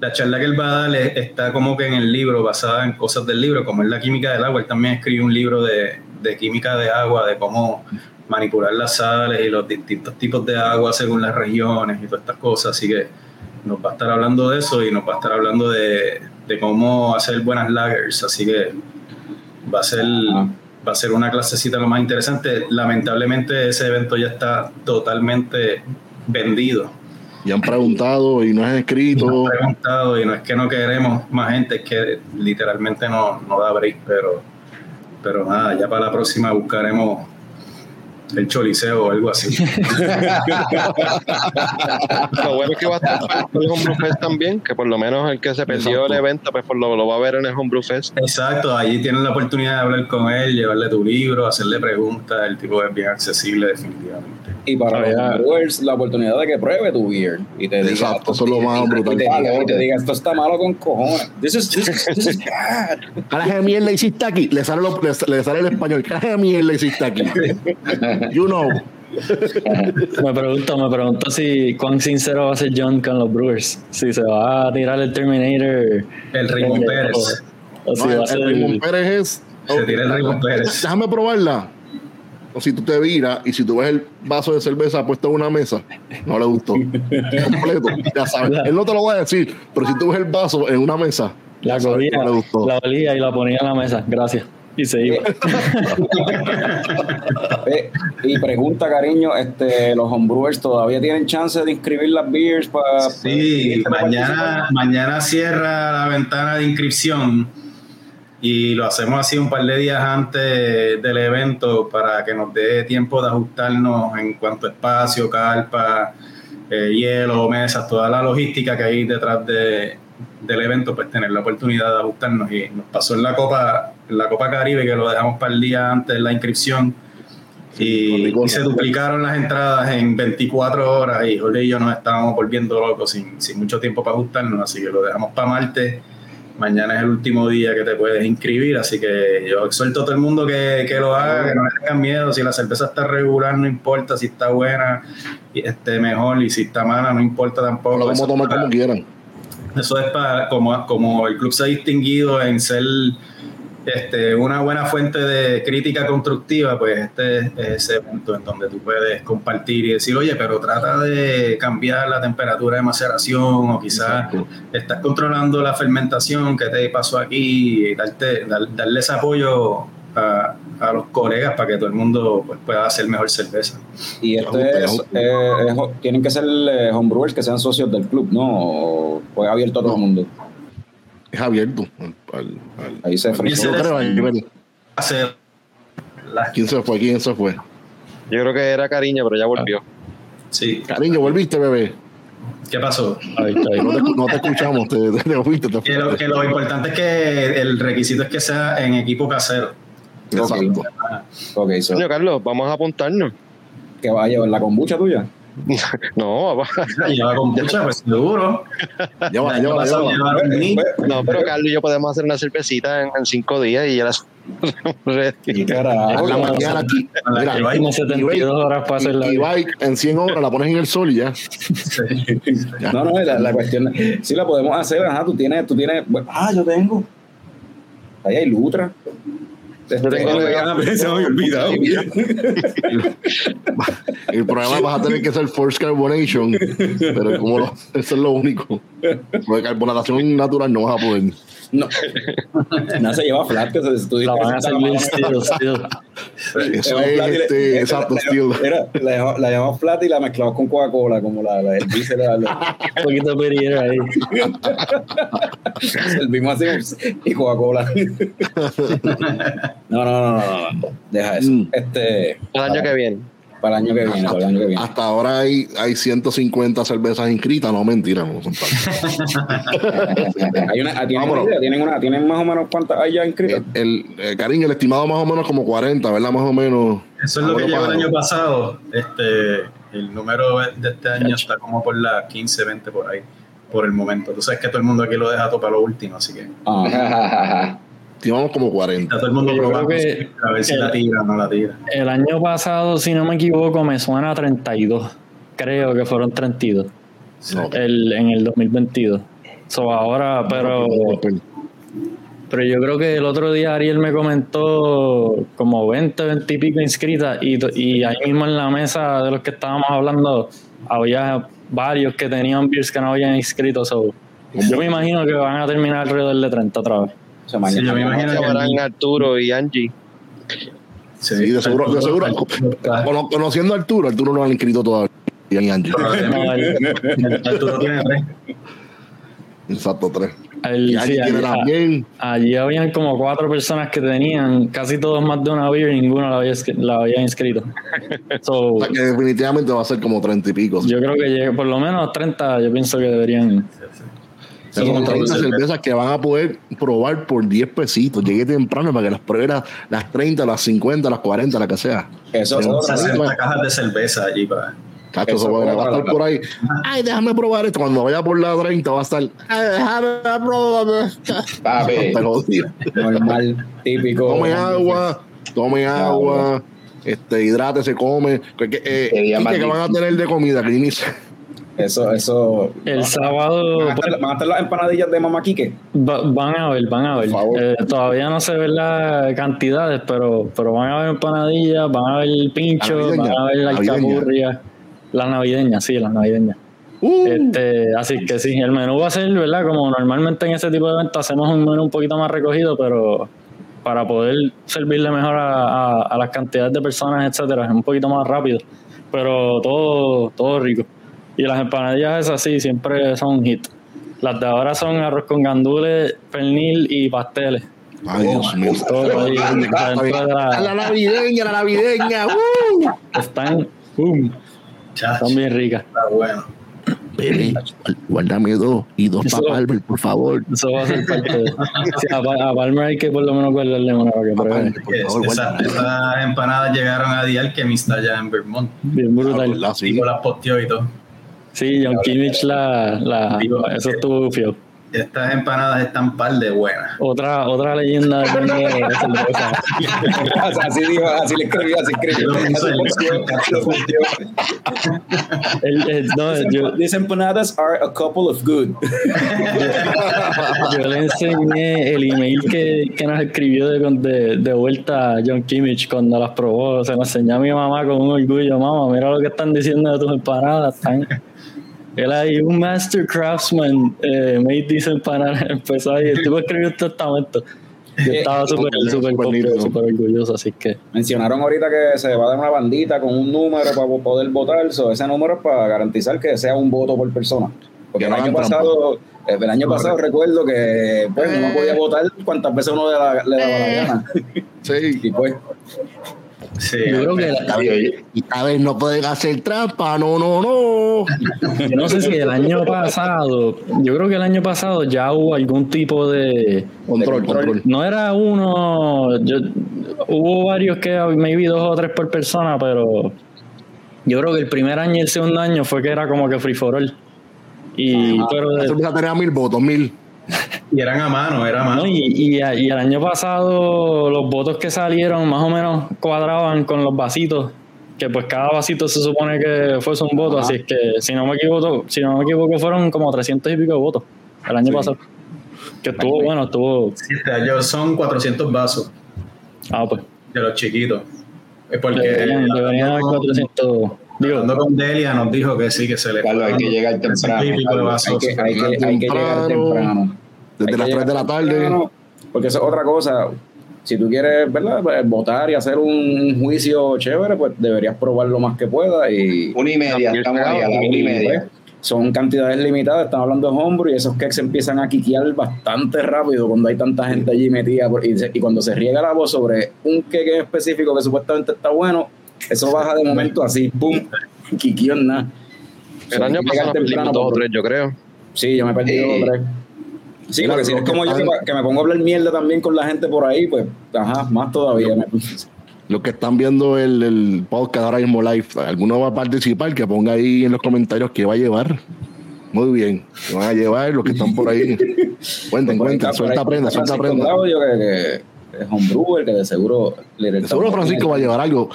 la charla que él va a dar es- está como que en el libro, basada en cosas del libro, como es la química del agua. Él también escribe un libro de, de química de agua, de cómo manipular las sales y los distintos tipos de agua según las regiones y todas estas cosas. Así que nos va a estar hablando de eso y nos va a estar hablando de, de cómo hacer buenas lagers. Así que va a ser va a ser una clasecita lo más interesante. Lamentablemente ese evento ya está totalmente vendido. Y han preguntado y no han Y escrito. nos han preguntado y no es que no queremos más gente, es que literalmente no, no da break, pero, pero nada, ya para la próxima buscaremos el Choliseo o algo así. Lo bueno es que va a estar en el Homebrew Fest también, que por lo menos el que se perdió el evento, pues por lo, lo va a ver en el Homebrew Fest. Exacto, allí tienes la oportunidad de hablar con él, llevarle tu libro, hacerle preguntas, el tipo es bien accesible definitivamente. Y para Ah, los brewers, la oportunidad de que pruebe tu beer y te diga, Exacto, eso es lo más brutal. Y te, diga, y te diga, esto está malo con cojones. This is, this is, this is bad. Carajo de mierda hiciste aquí. Le sale, lo- le, le sale el español. Carajo de mierda hiciste aquí. You know. Me pregunto, me pregunto si cuán sincero va a ser John con los Brewers. Si se va a tirar el Terminator. El Raymond eh, Pérez. O, o si No, va a el, Raymond Pérez es. Se tira el Raymond Pérez. Déjame probarla. O si tú te viras y si tú ves el vaso de cerveza puesto en una mesa, no le gustó. Completo. Ya sabes. Él no te lo va a decir, pero si tú ves el vaso en una mesa, La cogía, no le gustó. la olía y la ponía en la mesa. Gracias. Y se iba. Eh, y pregunta, cariño, este, los homebrewers todavía tienen chance de inscribir las beers para... Sí, mañana, mañana cierra la ventana de inscripción y lo hacemos así un par de días antes del evento para que nos dé tiempo de ajustarnos en cuanto a espacio, carpa, eh, hielo, mesas, toda la logística que hay detrás de, del evento, pues tener la oportunidad de ajustarnos. Y nos pasó en la Copa, en la Copa Caribe que lo dejamos para el día antes de la inscripción. Y, y se duplicaron las entradas en 24 horas y Jorge y yo nos estábamos volviendo locos sin, sin mucho tiempo para ajustarnos, así que lo dejamos para martes. Mañana es el último día que te puedes inscribir, así que yo exhorto a todo el mundo que, que lo haga, que no le tengan miedo. Si la cerveza está regular, no importa. Si está buena, y esté mejor. Y si está mala, no importa tampoco. lo vamos a tomar como quieran. Eso es para, como, como el club se ha distinguido en ser este, una buena fuente de crítica constructiva, pues este es ese punto en donde tú puedes compartir y decir, oye, pero trata de cambiar la temperatura de maceración o quizás estás controlando la fermentación que te pasó aquí y darte, dar- darle ese apoyo a, a los colegas para que todo el mundo pues, pueda hacer mejor cerveza. Y esto es, ajuste. eh, es- tienen que ser eh, homebrewers que sean socios del club, ¿no? O, o es abierto a todo el mundo. Es abierto. Al- al- Ahí se frizó. ¿Quién se fue? ¿Quién se fue? Yo creo que era cariño, pero ya volvió. Sí, Cariño, volviste, bebé. ¿qué pasó? Ahí está, ahí. No te, no te escuchamos, te, te, te fuiste, te Que lo, fuiste. que lo importante es que el requisito es que sea en equipo casero. Exacto. Ok, so, Coño, Carlos, vamos a apuntarnos. ¿qué va a llevar la kombucha tuya? No, va- Lleva kombucha, pues seguro. Llevaron mí. no, pero Carlos y yo podemos hacer una cervecita en, en cinco días y ya las. En la mañana aquí. Mira, y- 72 horas para hacer la bike en 100 horas la pones en el sol y ya. No, no, la, la cuestión. Sí, la podemos hacer. Ajá, tú tienes. Tú tienes bueno, ah, yo tengo. Ahí hay Lutra. Yo tengo- se me había olvidado. El problema vas a tener que hacer force carbonation, pero como lo- eso es lo único. Porque carbonatación natural no vas a poder. No. No se lleva flat, que se tú La van a servir la- steel, steel. Eso es llevamos flat y le- este, la- exacto, steel. Mira, la llevamos- la llevamos flat y la mezclamos con Coca-Cola, como la, la el dice la, la- Un poquito de perillero ahí. servimos así y Coca-Cola. No, no, no, no, no, no. Deja eso. Mm. Este, El año que viene. Para el año que viene, para el año que viene. Hasta ahora hay, hay 150 cervezas inscritas, no mentira, no son tantas. Hay una, ah, ¿tienen, una idea? ¿Tienen, una, ¿Tienen más o menos cuántas hay ya inscritas? El, el- cariño, el estimado más o menos como 40, ¿verdad? Más o menos. Eso es lo que llegó el año pasado. Este, el número de este año está como por las 15, 20 por ahí, por el momento. Tú sabes que todo el mundo aquí lo deja todo para lo último, así que Estimamos como 40. está todo el mundo Yo probando que- a ver si la tira o no la tira. El año pasado, si no me equivoco, me suena a 32. Creo que fueron 32. No, El, en el 2022. So, ahora, pero, pero yo creo que el otro día Ariel me comentó como 20, 20 y pico inscritas y, y ahí mismo en la mesa de los que estábamos hablando había varios que tenían beers que no habían inscrito. So, yo me imagino que van a terminar alrededor de 30 otra vez. O sea, mañana. Sí, yo me imagino que Arturo y Angie. Sí, de seguro, de seguro. Cono- Conociendo a Arturo, Arturo no lo han inscrito todavía. Y Angie. No, el- Arturo tiene tres. Exacto, tres. El- allí sí, habían como cuatro personas que tenían casi todos más de una beer y ninguno la había, inscri- la había inscrito. So, O sea, que definitivamente va a ser como 30 y pico. yo creo que por lo menos 30 yo pienso que deberían. Son como 30 cervezas que van a poder probar por 10 pesitos. Llegué temprano para que las pruebe las, las 30, las 50, las 40, la que sea. Eso otra, 60 cajas de cerveza allí para. Cacho, Eso va a estar por ahí. Ay, déjame probar esto. Cuando vaya por la 30 va a estar. Ay, déjame probar. Papi, tío, normal, típico. Tome agua, tome agua. Este, hidrate, se come. Que, eh, Qué día ¿y más que, que van a tener de comida, inicia. Eso, eso. El sábado ¿Van a, estar, van a estar las empanadillas de Mamá Quique? va- van a ver, van a ver. Eh, todavía no se ven las cantidades, pero, pero van a ver empanadillas, van a ver pincho, Navideña, van a ver la alcapurria. Las navideñas, sí, las navideñas. Uh, Este, así que sí, el menú va a ser, ¿verdad? Como normalmente en ese tipo de eventos hacemos un menú un poquito más recogido, pero para poder servirle mejor a, a- a las cantidades de personas, etcétera, es un poquito más rápido. Pero todo, todo rico. Y las empanadillas esas sí, siempre son un hit. Las de ahora son arroz con gandules, pernil y pasteles. Ay, Dios mío. Dentro de La la- navideña, la navideña. Uh. están, boom, están bien ricas. está bueno. Bebé, guárdame dos y dos Eso- para Albert, por favor. Eso va a ser parte de. Sí, a, Pa- a Palmer hay que por lo menos guardarle una para que pruebe. Palmer, Esa- esas empanadas llegaron a Dial que está allá en Vermont. Bien brutal. Ah, sí. Tipo las posteó y todo. Sí, John Kimmich la, la Digo, eso estuvo fio. Estas empanadas están par de buenas. Otra, otra leyenda de cerveza. así dijo, así le escribió, así escribió. No, yo, These empanadas are a couple of good. yo le enseñé el email que, que nos escribió de, de, de vuelta a John Kimmich cuando las probó. Se lo enseñé a mi mamá con un orgullo. Mamá, mira lo que están diciendo de tus empanadas. Están... Él ahí, un master craftsman, eh, made these empanadas. Empezó ahí, el tipo escribió un testamento. Yo estaba súper, súper, súper súper orgulloso, así que... Mencionaron ahorita que se va a dar una bandita con un número para poder votar. So, ese número es para garantizar que sea un voto por persona. Porque Que el año pasado, eh, el año pasado recuerdo que pues, uno podía votar cuantas veces uno le daba la gana. Sí. Y pues, Sí, Yo creo que Esta vez, esta vez no pueden hacer trampa, no, no, no. Yo no sé si el año pasado, yo creo que el año pasado ya hubo algún tipo de. Control, control. No era uno, yo, hubo varios que maybe dos o tres por persona, pero yo creo que el primer año y el segundo año fue que era como que free for all. Y, pero La de- mil votos, mil. Y eran a mano, era a mano. no, y, y, y el año pasado los votos que salieron más o menos cuadraban con los vasitos, que pues cada vasito se supone que fuese un voto, así es que si no me equivoco, si no me equivoco fueron como 300 y pico de votos el año pasado. Que estuvo bueno, estuvo Sí, este año son 400 vasos ah pues de los chiquitos. Es porque deberían, deberían haber 400 digo, hablando con Delia nos dijo que sí, que se le hay que llegar temprano. hay que, hay que, hay que llegar Temprano. Desde las que 3 de la tarde. temprano, Porque eso es otra cosa. Si tú quieres, ¿verdad? Pues, votar y hacer un juicio chévere, pues deberías probar lo más que puedas. Y Una y media, estamos ahí a la una y media. pues, son cantidades limitadas, estamos hablando de homebrew y esos cakes empiezan a quiquear bastante rápido cuando hay tanta gente allí metida por- y, se- y cuando se riega la voz sobre un en específico que supuestamente está bueno, eso baja de momento así, pum, en nada. El año pasado temprano dos o por- tres, yo creo. Sí, yo me he perdido Sí. tres. Sí, porque si es como yo que, están- que me pongo a hablar mierda también con la gente por ahí, pues, ajá, más todavía. me- Los que están viendo el, el podcast ahora mismo live, alguno va a participar, que ponga ahí en los comentarios qué va a llevar. Muy bien, que van a llevar los que están por ahí. Cuenten, cuenten, suelta ahí prenda, suelta prenda. Claudio, que, que es homebrewer, que de seguro... le- De seguro Francisco va a llevar algo.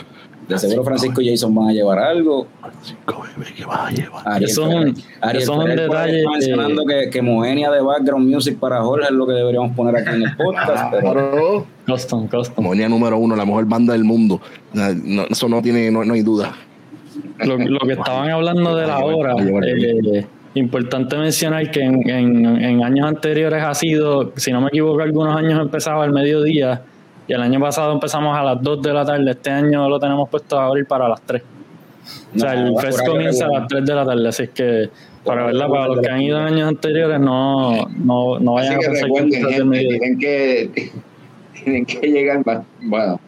De seguro Francisco y Jason van a llevar algo. Francisco, bebé, ¿qué va a llevar? Ariel Eso es un- Ferrer- Ariel eso es un Ferrer por ahí detalle está que- mencionando que, que Moenia de background music para Jorge es lo que deberíamos poner aquí en el podcast. pero Claro. custom, custom. Monia número uno, la mejor banda del mundo. No, eso no tiene, no, no hay duda. Lo, lo que estaban hablando de la hora, eh, importante mencionar que en, en- en años anteriores ha sido, si no me equivoco, algunos años empezaba al mediodía y el año pasado empezamos a las 2 de la tarde. Este año lo tenemos puesto a abrir para las 3. O sea, el fest comienza a las 3 de la tarde, así que Para verla, para los que han ido en años anteriores, no, no, no Así vayan a pensar que gente, medio. tienen que, tienen que llegar más, bueno,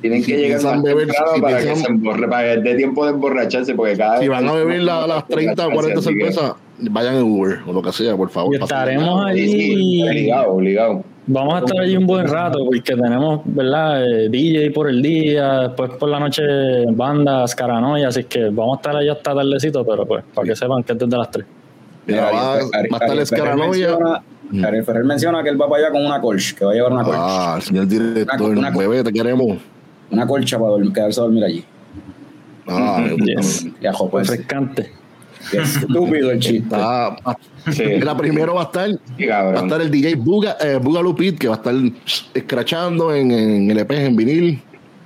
tienen Si que llegar más beber, temprano si para que se emborre, para que dé tiempo de emborracharse, porque cada Si van a beber la- las 30 o 40 Así que- cervezas, vayan en Uber o lo que sea, por favor. Y estaremos Sí, sí, allí. obligado, obligado. Vamos a estar allí un buen rato porque tenemos, ¿verdad? Eh, DJ por el día, después por la noche bandas, caranoia, así que vamos a estar allí hasta tardecito, pero pues para que sepan que es desde las 3. Mira, va, a estar Escaranoia. menciona- Mm. Ariel Ferrer menciona que él va para allá con una colch, que va a llevar una colch. Ah, el señor director, Una- una- bebé, te queremos. Una colcha para dormir- quedarse a dormir allí. Ah. Yes. Refrescante. Qué estúpido el chiste. Sí, Mira, primero va a estar, sí, va a estar el DJ Buga, eh, Boogaloo Pete, que va a estar escrachando en, en LPs en vinil.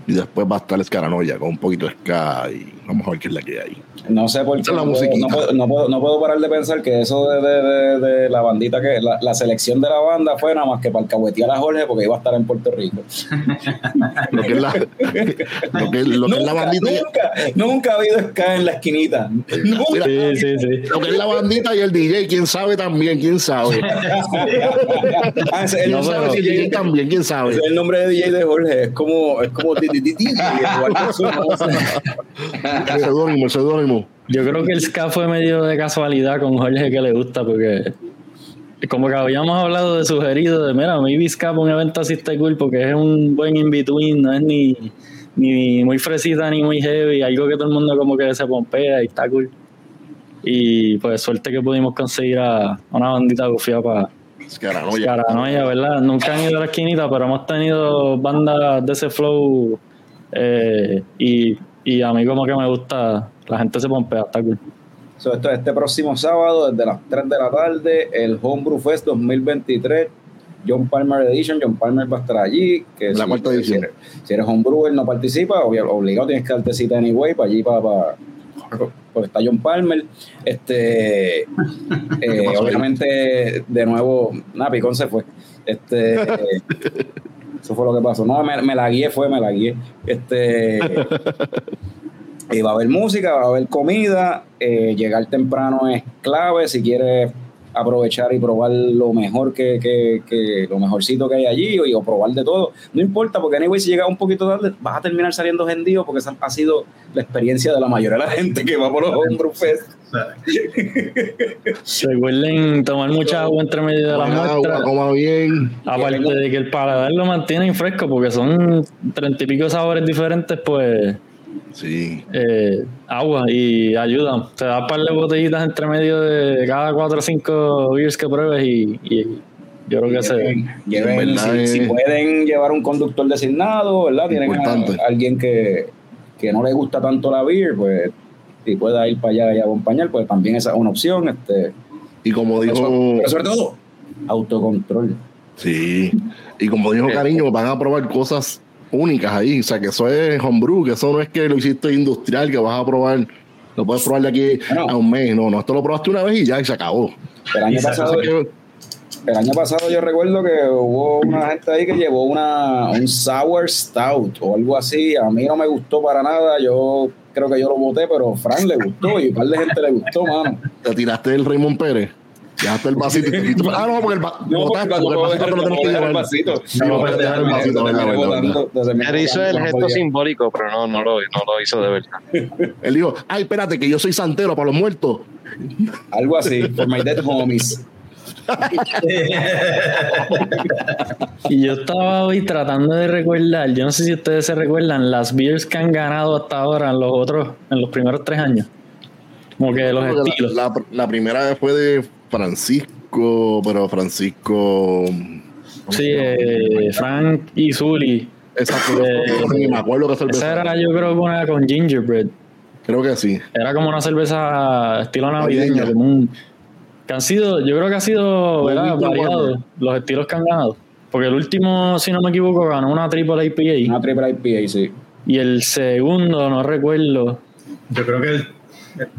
Y después va a estar Escaranoia con un poquito de ska y vamos a ver qué es la que hay. No sé por qué. No, puedo, no, puedo, no, puedo, no puedo parar de pensar que eso de, de, de, de la bandita, que la, la selección de la banda fue nada más que para alcahuetear a Jorge porque iba a estar en Puerto Rico. Lo que es la, lo que, lo que es la bandita. nunca, nunca ha habido ska en la esquinita. Nunca. Sí, sí, sí. lo que es la bandita y el DJ, quién sabe también, quién sabe. Ah, No, El de DJ también, quién sabe. es el nombre de DJ de Jorge es como es como Yo creo que el ska fue medio de casualidad con Jorge que le gusta, porque como que habíamos hablado de sugerido, de mira, maybe ska un evento así está cool, porque es un buen in-between, no es ni, ni muy fresita ni muy heavy, algo que todo el mundo como que se pompea y está cool. Y pues suerte que pudimos conseguir a una bandita gufiada para Escaranoia. Paranoia, ¿verdad? Nunca han ido a la esquinita, pero hemos tenido bandas de ese flow eh, y, y a mí como que me gusta, la gente se pompea, está cool. So, esto, este próximo sábado, desde las 3 de la tarde, el Homebrew Fest 2023, John Palmer Edition. John Palmer va a estar allí. Que La si- cuarta si eres- Si eres homebrewer, no participa, obligado tienes que darte cita anyway para allí, para, para- porque está John Palmer. Este, eh, obviamente, de nuevo, nada, Picón se fue. Este, eso fue lo que pasó. No, me, me la guié, fue, me la guié. Este, y va a haber música, va a haber comida. eh, llegar temprano es clave si quieres aprovechar y probar lo mejor que, que, que- lo mejorcito que hay allí o, o probar de todo. No importa, porque anyway, si llegas un poquito tarde, vas a terminar saliendo gendido porque esa ha sido la experiencia de la mayoría de la gente que va por los Homebrew Fest. Recuerden tomar mucha agua entre medio de agua, muestras. coma bien. Aparte de que el paladar lo mantienen fresco, porque son treinta y pico sabores diferentes, pues Sí. eh, agua y ayudan. Te da un par de botellitas entre medio de cada cuatro o cinco beers que pruebes y, y yo creo que se... Lleven, si, pueden llevar un conductor designado, ¿verdad? Tienen a- Importante. a alguien que, que no le gusta tanto la beer, pues si pueda ir para allá y acompañar, pues también esa es una opción. Este, Y como pero, dijo, sobre, pero sobre todo, autocontrol. sí. Y como dijo Cariño, van a probar cosas únicas ahí. O sea, que eso es homebrew, que eso no es que lo hiciste industrial, que vas a probar, lo puedes probar de aquí Bueno. a un mes. No, no, esto lo probaste una vez y ya y se acabó. El año, pasado, que, el año pasado yo recuerdo que hubo una gente ahí que llevó una, un sour stout o algo así. A mí no me gustó para nada. Yo creo que yo lo voté, pero Fran le gustó y un par de gente le gustó, mano. te tiraste el Raymond Pérez. Dejaste el vasito. y te fuiste- ah, no, porque el, va- No, botaste, porque no vasito dejar, no el llevar. vasito. Sí, no puedes dejar el vasito, verdad, verdad, verdad. Él hizo el gesto simbólico, pero no, no lo, no lo hizo de verdad. Él dijo, ay, espérate, que yo soy santero para los muertos. Algo así, for my dead homies. Y yo estaba hoy tratando de recordar, yo no sé si ustedes se recuerdan, las beers que han ganado hasta ahora en los otros, en los primeros tres años. Como que los Porque estilos. La, la- la primera vez fue de Francisco, pero Francisco. ¿cómo Sí, eh, Frank y Zully. Exacto, eh, me acuerdo qué cerveza. Esa era yo creo que una con gingerbread. Creo que sí. Era como una cerveza estilo navideño, Navideña. como un, que han sido, yo creo que ha sido variado los estilos que han ganado. Porque el último, si no me equivoco, ganó una triple IPA. Una triple IPA, sí. Y el segundo, no recuerdo. Yo creo que el,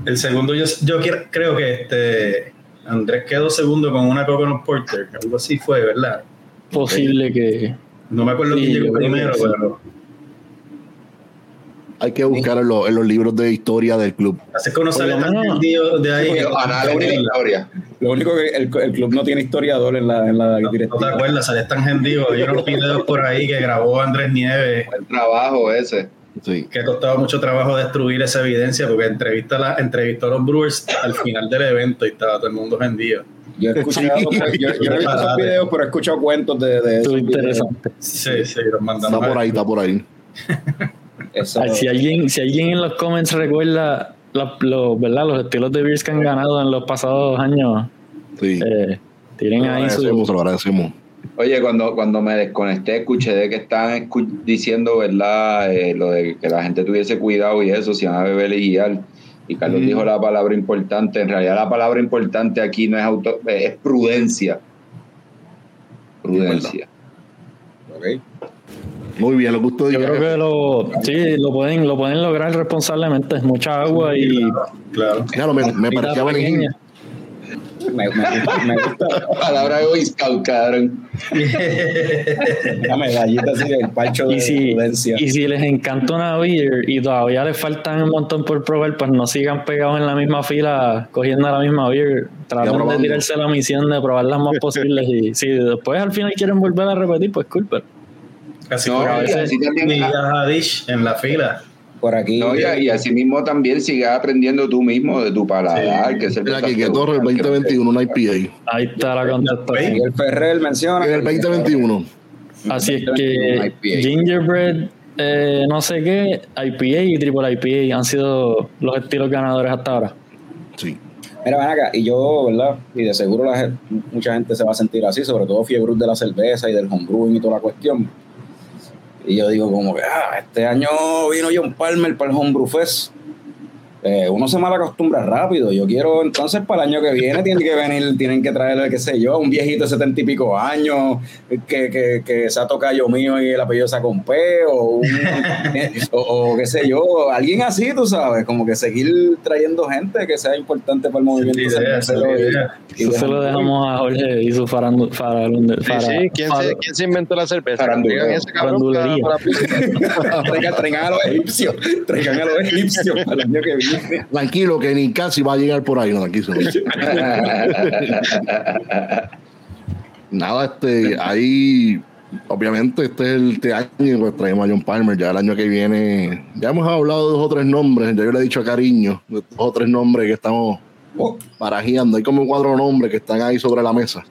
el segundo, yo, yo quiero- creo que este Andrés quedó segundo con una Coconut Porter, algo así fue, ¿verdad? Posible que. No me acuerdo Sí, quién llegó primero, sí. pero hay que buscar en, los- en los libros de historia del club. Así que uno sale lo tan vendido de ahí. La historia. Lo único que el, el club no tiene historiador en la, en la No, no te acuerdas, salías tan gendido. Hay unos videos por ahí que grabó Andrés Nieves, El trabajo ese. Sí. que costaba mucho trabajo destruir esa evidencia, porque entrevista la, entrevistó a los Brewers al final del evento y estaba todo el mundo vendido. Yo he escuchado, Sí. yo, yo no he visto esos videos, pero he escuchado cuentos de, de esos Estuvo videos. interesante. Sí, sí, los mandamos. Está por ahí, está por ahí. Eso- Ay, si, alguien, si alguien en los comments recuerda la- los, ¿verdad? los estilos de beers que han ganado en los pasados años, Sí. eh, tienen lo ahí su... agradecemos, se lo agradecemos. Oye, cuando, cuando me desconecté, escuché de que estaban escu- diciendo, ¿verdad? Eh, lo de que la gente tuviese cuidado y eso, si van a beber y guiar. Y Carlos Mm. dijo la palabra importante. En realidad, la palabra importante aquí no es auto, eh, es prudencia. Prudencia. Ok. Muy bien, lo que usted Yo creo que lo, sí, lo pueden, lo pueden lograr responsablemente. Mucha agua y Claro. Ya lo me, me parecía. Me, me, me gusta Palabra de Boy Scout, cabrón. la medallita así del parcho de Y si, prudencia. y si les encanta una beer y todavía les faltan un montón por probar, pues no sigan pegados en la misma fila cogiendo la misma beer. Traten de tirarse la misión de probar las más posibles. Y si después al final quieren volver a repetir, pues cool. Pero Casi No, por y veces así también- veías a Dish en la fila. Por aquí. No, y, y así mismo también sigas aprendiendo tú mismo de tu paladar. Que es el Mira, aquí que Torre el 2021, una IPA. ahí está la contestación. Miguel Ferrer menciona. En el 2021. Así es que. Gingerbread, eh, no sé qué, IPA y Triple IPA han sido los estilos ganadores hasta ahora. Sí. Mira, ven acá, y yo, ¿verdad? Y de seguro la mucha gente se va a sentir así, sobre todo fiebre de la cerveza y del homebrewing y toda la cuestión. Y yo digo como que, ah, este año vino John Palmer para el Homebrew Fest. Eh, uno se mal acostumbra rápido. Yo quiero, entonces, para el año que viene tienen que venir, tienen que traerle, qué sé yo, un viejito de setenta y pico años, que, que, que sea tocayo mío y el apellido sea con P, o, un- o, o qué sé yo, alguien así, tú sabes, como que seguir trayendo gente que sea importante para el movimiento idea, y- y Eso se lo dejamos a Jorge y su farandu, faralunde- Sí, fara- sí. ¿Quién, se, ¿Quién se inventó la cerveza? Ese cabrón para- Farandulería. para- traigan, traigan a los egipcios, traigan a los egipcios para el año que viene. Tranquilo, que ni casi va a llegar por ahí, no, tranquilo. Nada, este, ahí, obviamente, este es el este año, pues traemos a John Palmer. Ya el año que viene, ya hemos hablado de dos o tres nombres. Ya yo le he dicho a cariño, de dos o tres nombres que estamos Oh, barajeando. Hay como cuatro nombres que están ahí sobre la mesa.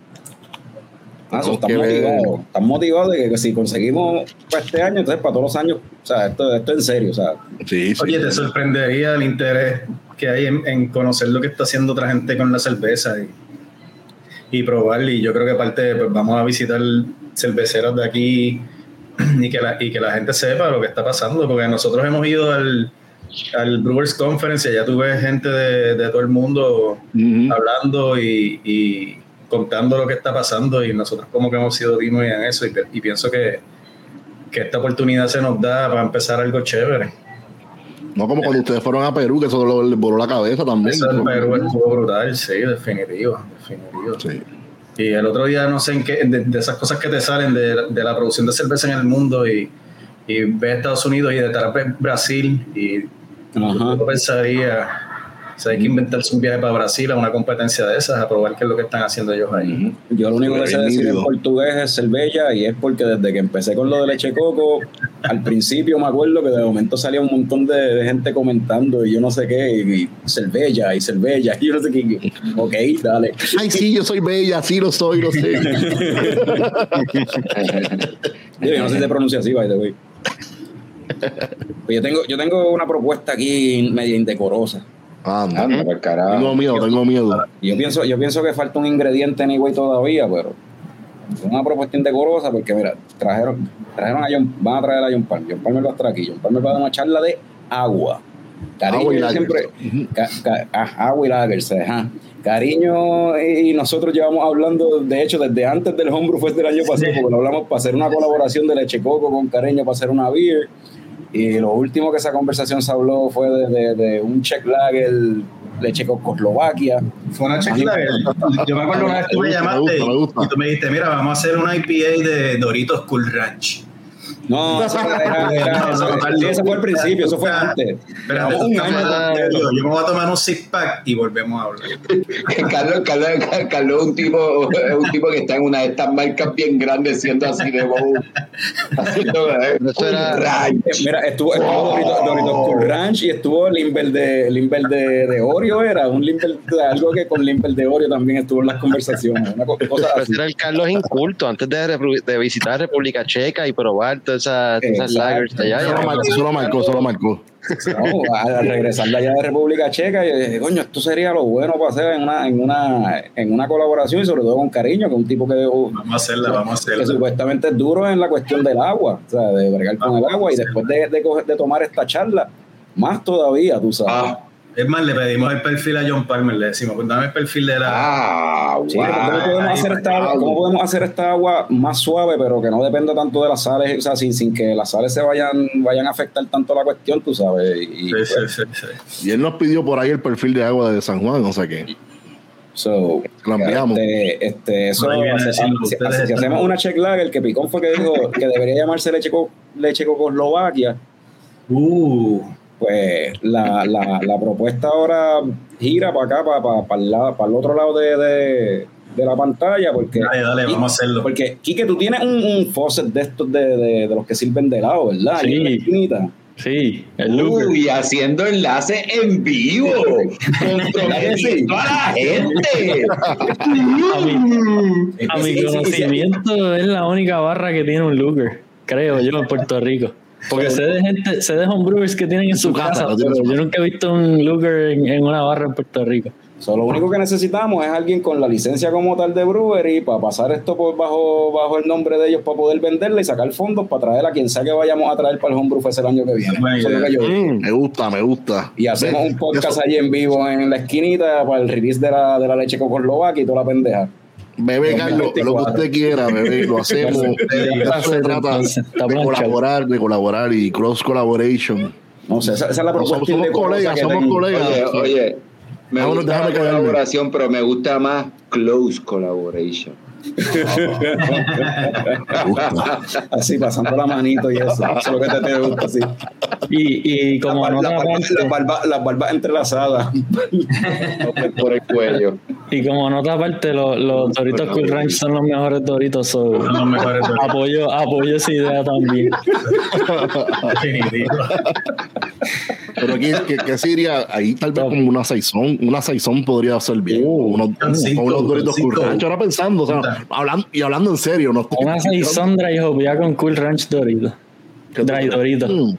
Ah, eso, ver. motivados, están motivados de que si conseguimos para este año, entonces para todos los años, o sea, esto, esto en serio, o sea, Sí, sí. Oye, te sorprendería el interés que hay en, en conocer lo que está haciendo otra gente con la cerveza y, y probar. Y yo creo que aparte, pues vamos a visitar cerveceros de aquí y que, la, y que la gente sepa lo que está pasando, porque nosotros hemos ido al, al Brewers Conference y allá tú ves gente de, de todo el mundo Ujú. hablando y, y contando lo que está pasando y nosotros como que hemos sido dimos en eso y, y pienso que, que esta oportunidad se nos da para empezar algo chévere. No como cuando ustedes fueron a Perú, que eso les voló la cabeza también. Eso del Perú estuvo brutal, sí, definitivo, definitivo. Sí. Y el otro día, no sé en qué, de, de esas cosas que te salen de, de la producción de cerveza en el mundo y, y ves Estados Unidos y detrás Brasil y Ajá. yo pensaría, o sea, hay que inventarse un viaje para Brasil a una competencia de esas, a probar qué es lo que están haciendo ellos ahí. Yo lo único que sé decir en portugués es cerveza y es porque desde que empecé con lo de leche coco, al principio me acuerdo que de momento salía un montón de, de gente comentando y yo no sé qué, y, y cerveza y cerveza y yo no sé qué. y- Ok, dale. Ay, sí, yo soy bella, sí lo soy, lo sé. Yo no sé si se pronuncia así, by the way. Pues yo tengo, yo tengo una propuesta aquí media indecorosa. Anda. Anda, por carajo. Tengo miedo, tengo miedo. Yo pienso, yo pienso que falta un ingrediente anyway todavía, pero es una propuesta indecorosa porque mira, trajeron, trajeron a John, van a traer a John Palmer. John Palmer va a estar aquí. John Palmer va a dar una charla de agua. Cariño Agua y siempre, Ujú. ca- ca- ah, agua y lagers, ajá. Cariño y nosotros llevamos hablando, de hecho, desde antes del Homebrew Fest del año pasado, porque lo hablamos para hacer una colaboración de Leche Coco con Cariño para hacer una beer. Y lo último que esa conversación se habló fue de, de- de un Czech Lager Leche Coco Eslovaquia. Fue una chequita que yo me acuerdo una vez que Me me gusta, me llamaste gusta, me gusta. y tú me dijiste, mira, vamos a hacer una IPA de Doritos Cool Ranch. No, eso era, era- eso- sí, eso fue al principio, eso fue antes. Un año. Yo me voy a tomar un six pack y volvemos a hablar. Carlos, Carlos, Carlos es un tipo, es un tipo que está en una de estas marcas bien grandes siendo así de bobo. Haciendo eh, Eso era- ranch. Mira, estuvo, estuvo Doritos, Doritos Ranch y estuvo Limber de, Limber de, de Oreo, era un Limber de algo que con Limber de Oreo también estuvo en las conversaciones. Una cosa Pero así. era el Carlos inculto antes de, de visitar República Checa y probar todas esas, Exacto. lagers allá. Eso lo marcó, eso lo marcó, eso lo marcó. No, al regresar de allá de República Checa, yo dije, coño, esto sería lo bueno para hacer en una, en una, en una colaboración y sobre todo con cariño, que un tipo que, Vamos a hacerla, vamos a que hacerla. supuestamente es duro en la cuestión del agua, o sea, de bregar con el agua y después de, de, coger- de tomar esta charla, más todavía, tú sabes. Ah, Es más, le pedimos el perfil a John Palmer, le decimos, dame el perfil de la... ah, Sí, pero ¿cómo, wow. podemos hacer esta, agua- cómo podemos hacer esta agua más suave, pero que no dependa tanto de las sales, o sea, sin, sin que las sales se vayan, vayan a afectar tanto la cuestión, tú sabes? Y, Sí, pues, sí, sí, sí. Y él nos pidió por ahí el perfil de agua de San Juan, o sea que so, Lo enviamos. Este, este, eso, ahí viene si, hacemos una check lager, que Picón fue que dijo que debería llamarse leche, co- leche Cocoslovaquia, Uh, pues la, la, la propuesta ahora gira para acá, para, para, para, el, lado- para el otro lado de, de, de la pantalla, porque... dale, dale, vamos a hacerlo. Porque, Quique, tú tienes un, un faucet de estos de, de, de los que sirven de lado, ¿verdad? Sí. en la esquinita. Sí, el Luger. Uy, haciendo enlace en vivo. Comprometiendo a la gente. A mi, a mi Sí, sí, sí, sí. conocimiento es la única barra que tiene un Luger, creo yo, en Puerto Rico. Porque sé de gente, sé de homebrewers que tienen en su Su casa, pero yo nunca he visto un Luger en, en una barra en Puerto Rico. So, lo único que necesitamos es alguien con la licencia como tal de brewery para pasar esto por bajo, bajo el nombre de ellos para poder venderla y sacar fondos para traer a quien sea que vayamos a traer para el Homebrew Fest el año que viene. Buena Eso es lo idea. que yo digo. Mm, me gusta, me gusta. Y hacemos un podcast Eso- allí en vivo en la esquinita para el release de la, de la leche Cocoslovaquia y toda la pendeja. Bebé, Carlos, lo que 24. usted quiera, bebé, lo hacemos. Eso se trata de colaborar, de colaborar y cross collaboration. No sé, esa, esa es la propuesta. Somos, colegas, somos tengo. colegas. Oye, oye, me Vámonos, gusta déjame la colaboración, pero me gusta más close collaboration. Así, pasando la manito y eso. Eso es lo que te, te gusta, así. Y, y como Las nota barbas- aparte, las barbas- las barbas entrelazadas. Por el cuello. y como nota aparte, los, los Doritos Cool Ranch son los mejores Doritos. so, Son los mejores Doritos. apoyo, apoyo esa idea también. Pero aquí, que, que sería ahí tal vez como una saizón, una saizón podría ser bien. unos, Cancito, unos doritos cancito. cool ranch. Ahora pensando, o sea, hablando, y hablando en serio, no estoy- Una Saison Dry Hop ya con Cool Ranch Doritos. Dry Doritos. Mm.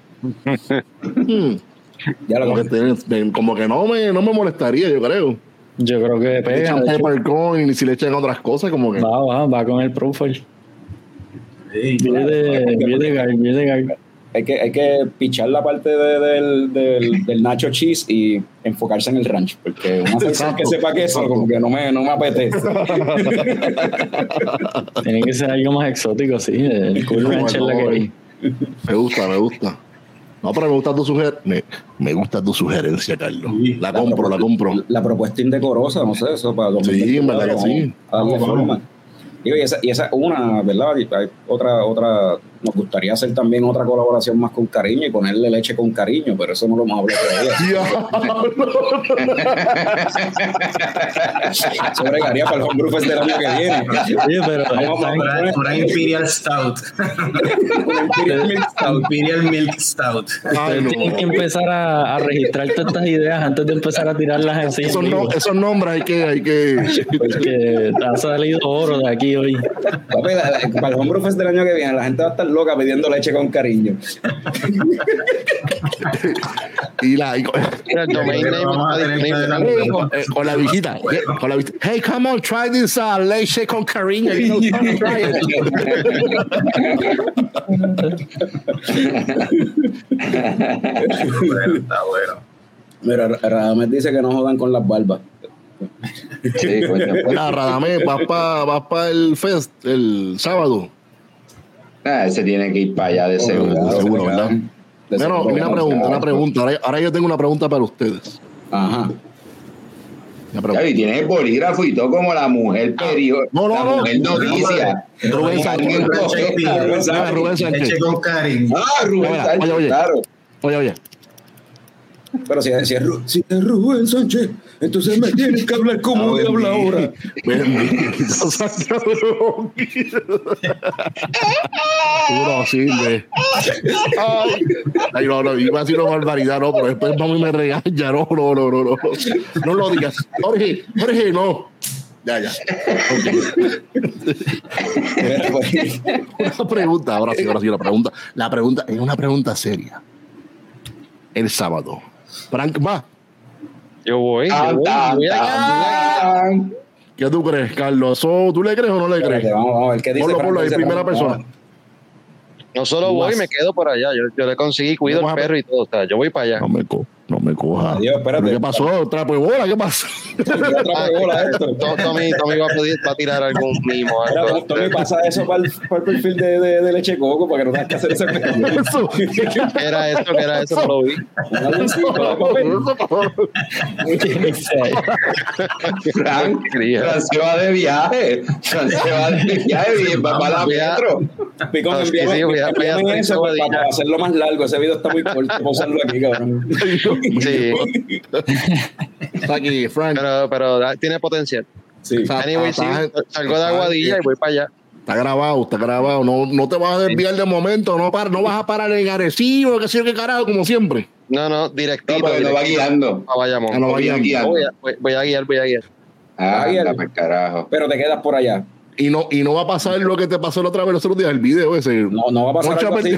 Mm. Ya lo Como que, te- como que no me, no me molestaría, yo creo. Yo creo que Le pega. echan de hecho. peppercorn y si le echan otras cosas, como que. Va, va, va con el profile. Sí, Viene de, de de. Hay que, hay que pichar la parte de- del, del, del nacho cheese y enfocarse en el ranch, porque una salsa que sepa queso exacto. como que no me, no me apetece. Tiene que ser algo más exótico, sí. El Cool Ranch es la que hay. Me gusta, me gusta. No, pero me gusta tu sugerencia. Me, me gusta tu sugerencia, Carlos. Sí, La compro, la compro. La propuesta indecorosa, no sé, eso para Sí, en verdad que sí. Vamos, vamos. Digo, y esa, y esa una, ¿verdad? Y hay otra, otra, nos gustaría hacer también otra colaboración más con cariño y ponerle leche con cariño, pero eso no lo hemos hablado todavía. Eso bregaría para el Homebrew Fest del año que viene. Oye, pero Vamos, Una, una Imperial Stout. Imperial Milk Stout. Imperial Milk Stout. Ay, no. tienen que empezar a, a registrar todas estas ideas antes de empezar a tirarlas en sí. Esos, no- esos nombres hay que, hay que. Porque ha salido oro de aquí hoy. Para el Homebrew Fest del año que viene, la gente va a estar loca pidiendo leche con cariño. Y la. y- Mira, el domain name Vamos a está tener que disponible. eh, con, eh, con la visita. Con la visita. Hey, come on, try this uh, leche con cariño. You know, come on, try it. Bueno, está bueno. Mira, Ra- Radamés dice que no jodan con las barbas. Sí, coño. Mira, Radamés, vas para vas pa el fest el sábado. Ah, ese tiene que ir para allá de seguro. de seguro, ¿verdad? De Bueno, seguro, una pregunta, una pregunta. Ahora, ahora yo tengo una pregunta para ustedes. Ajá. Pregunta. Y tienes el bolígrafo y todo como la mujer periódica. No, no, la no. mujer noticia. Rubén Sánchez. Rubén Sánchez. Rubén Sánchez. Ah, Rubén Sánchez, oye, oye. claro. Oye, oye. Pero si, si, es, si es Rubén Sánchez, entonces me tienes que hablar como Ah, me habla ahora. Bendito sirve. Ay, no, no, iba a decir una barbaridad, no, pero después mami me regaña, no, no, no, no, no. No lo digas. Jorge, Jorge, no. Ya, ya. Pues, Una pregunta, ahora sí, ahora sí, la pregunta. La pregunta es una pregunta seria. El sábado. Frank va. Yo voy. yo. ¿Qué tú crees, Carlos? ¿Eso ¿Tú le crees o no le espérate, crees? vamos, vamos a ver qué dice. Ponlo, ponlo ahí, primera Frank. persona. No solo voy, me quedo por allá. Yo, yo le conseguí, cuido Vamos a el ver. perro y todo. O sea, yo voy para allá. No me, co no me coja. Adiós, espérate. ¿Qué pasó? ¿Trapo de bola? ¿Qué pasó? Otra bola esto. To- Tommy, Tommy va, a pedir- va a tirar algún mimo. Algo. Tommy, pasa eso para el, para el perfil de, de, de Leche Coco para que no tengas que hacer ese Eso. ¿Qué era esto? ¿Qué era eso? Lo vi. Frank. Frank se va de viaje. Frank se va de viaje y va para la metro. Picón, Ah, envíame, eso esa para, hacerlo más largo. Ese video está muy corto. Vamos a usarlo aquí, cabrón. Sí, Está aquí, Frank. pero, pero da- tiene potencial. Sí. Está- Anyway, sí, está- salgo de Aguadilla y voy para allá. Está grabado, está grabado. No, no te vas a desviar de momento, no, para, no vas a parar en Arecibo, que sé yo qué carajo, como siempre. No, no, No, directito. no va directito guiando. a Bayamón. Ah, no va Voy guiando. guiando. Voy a, voy, voy a guiar, voy a guiar. Ah, anda pa'l carajo. Pero te quedas por allá. Y no, y no va a pasar lo que te pasó la otra vez los otros días, el video ese. No, no va a pasar algo así.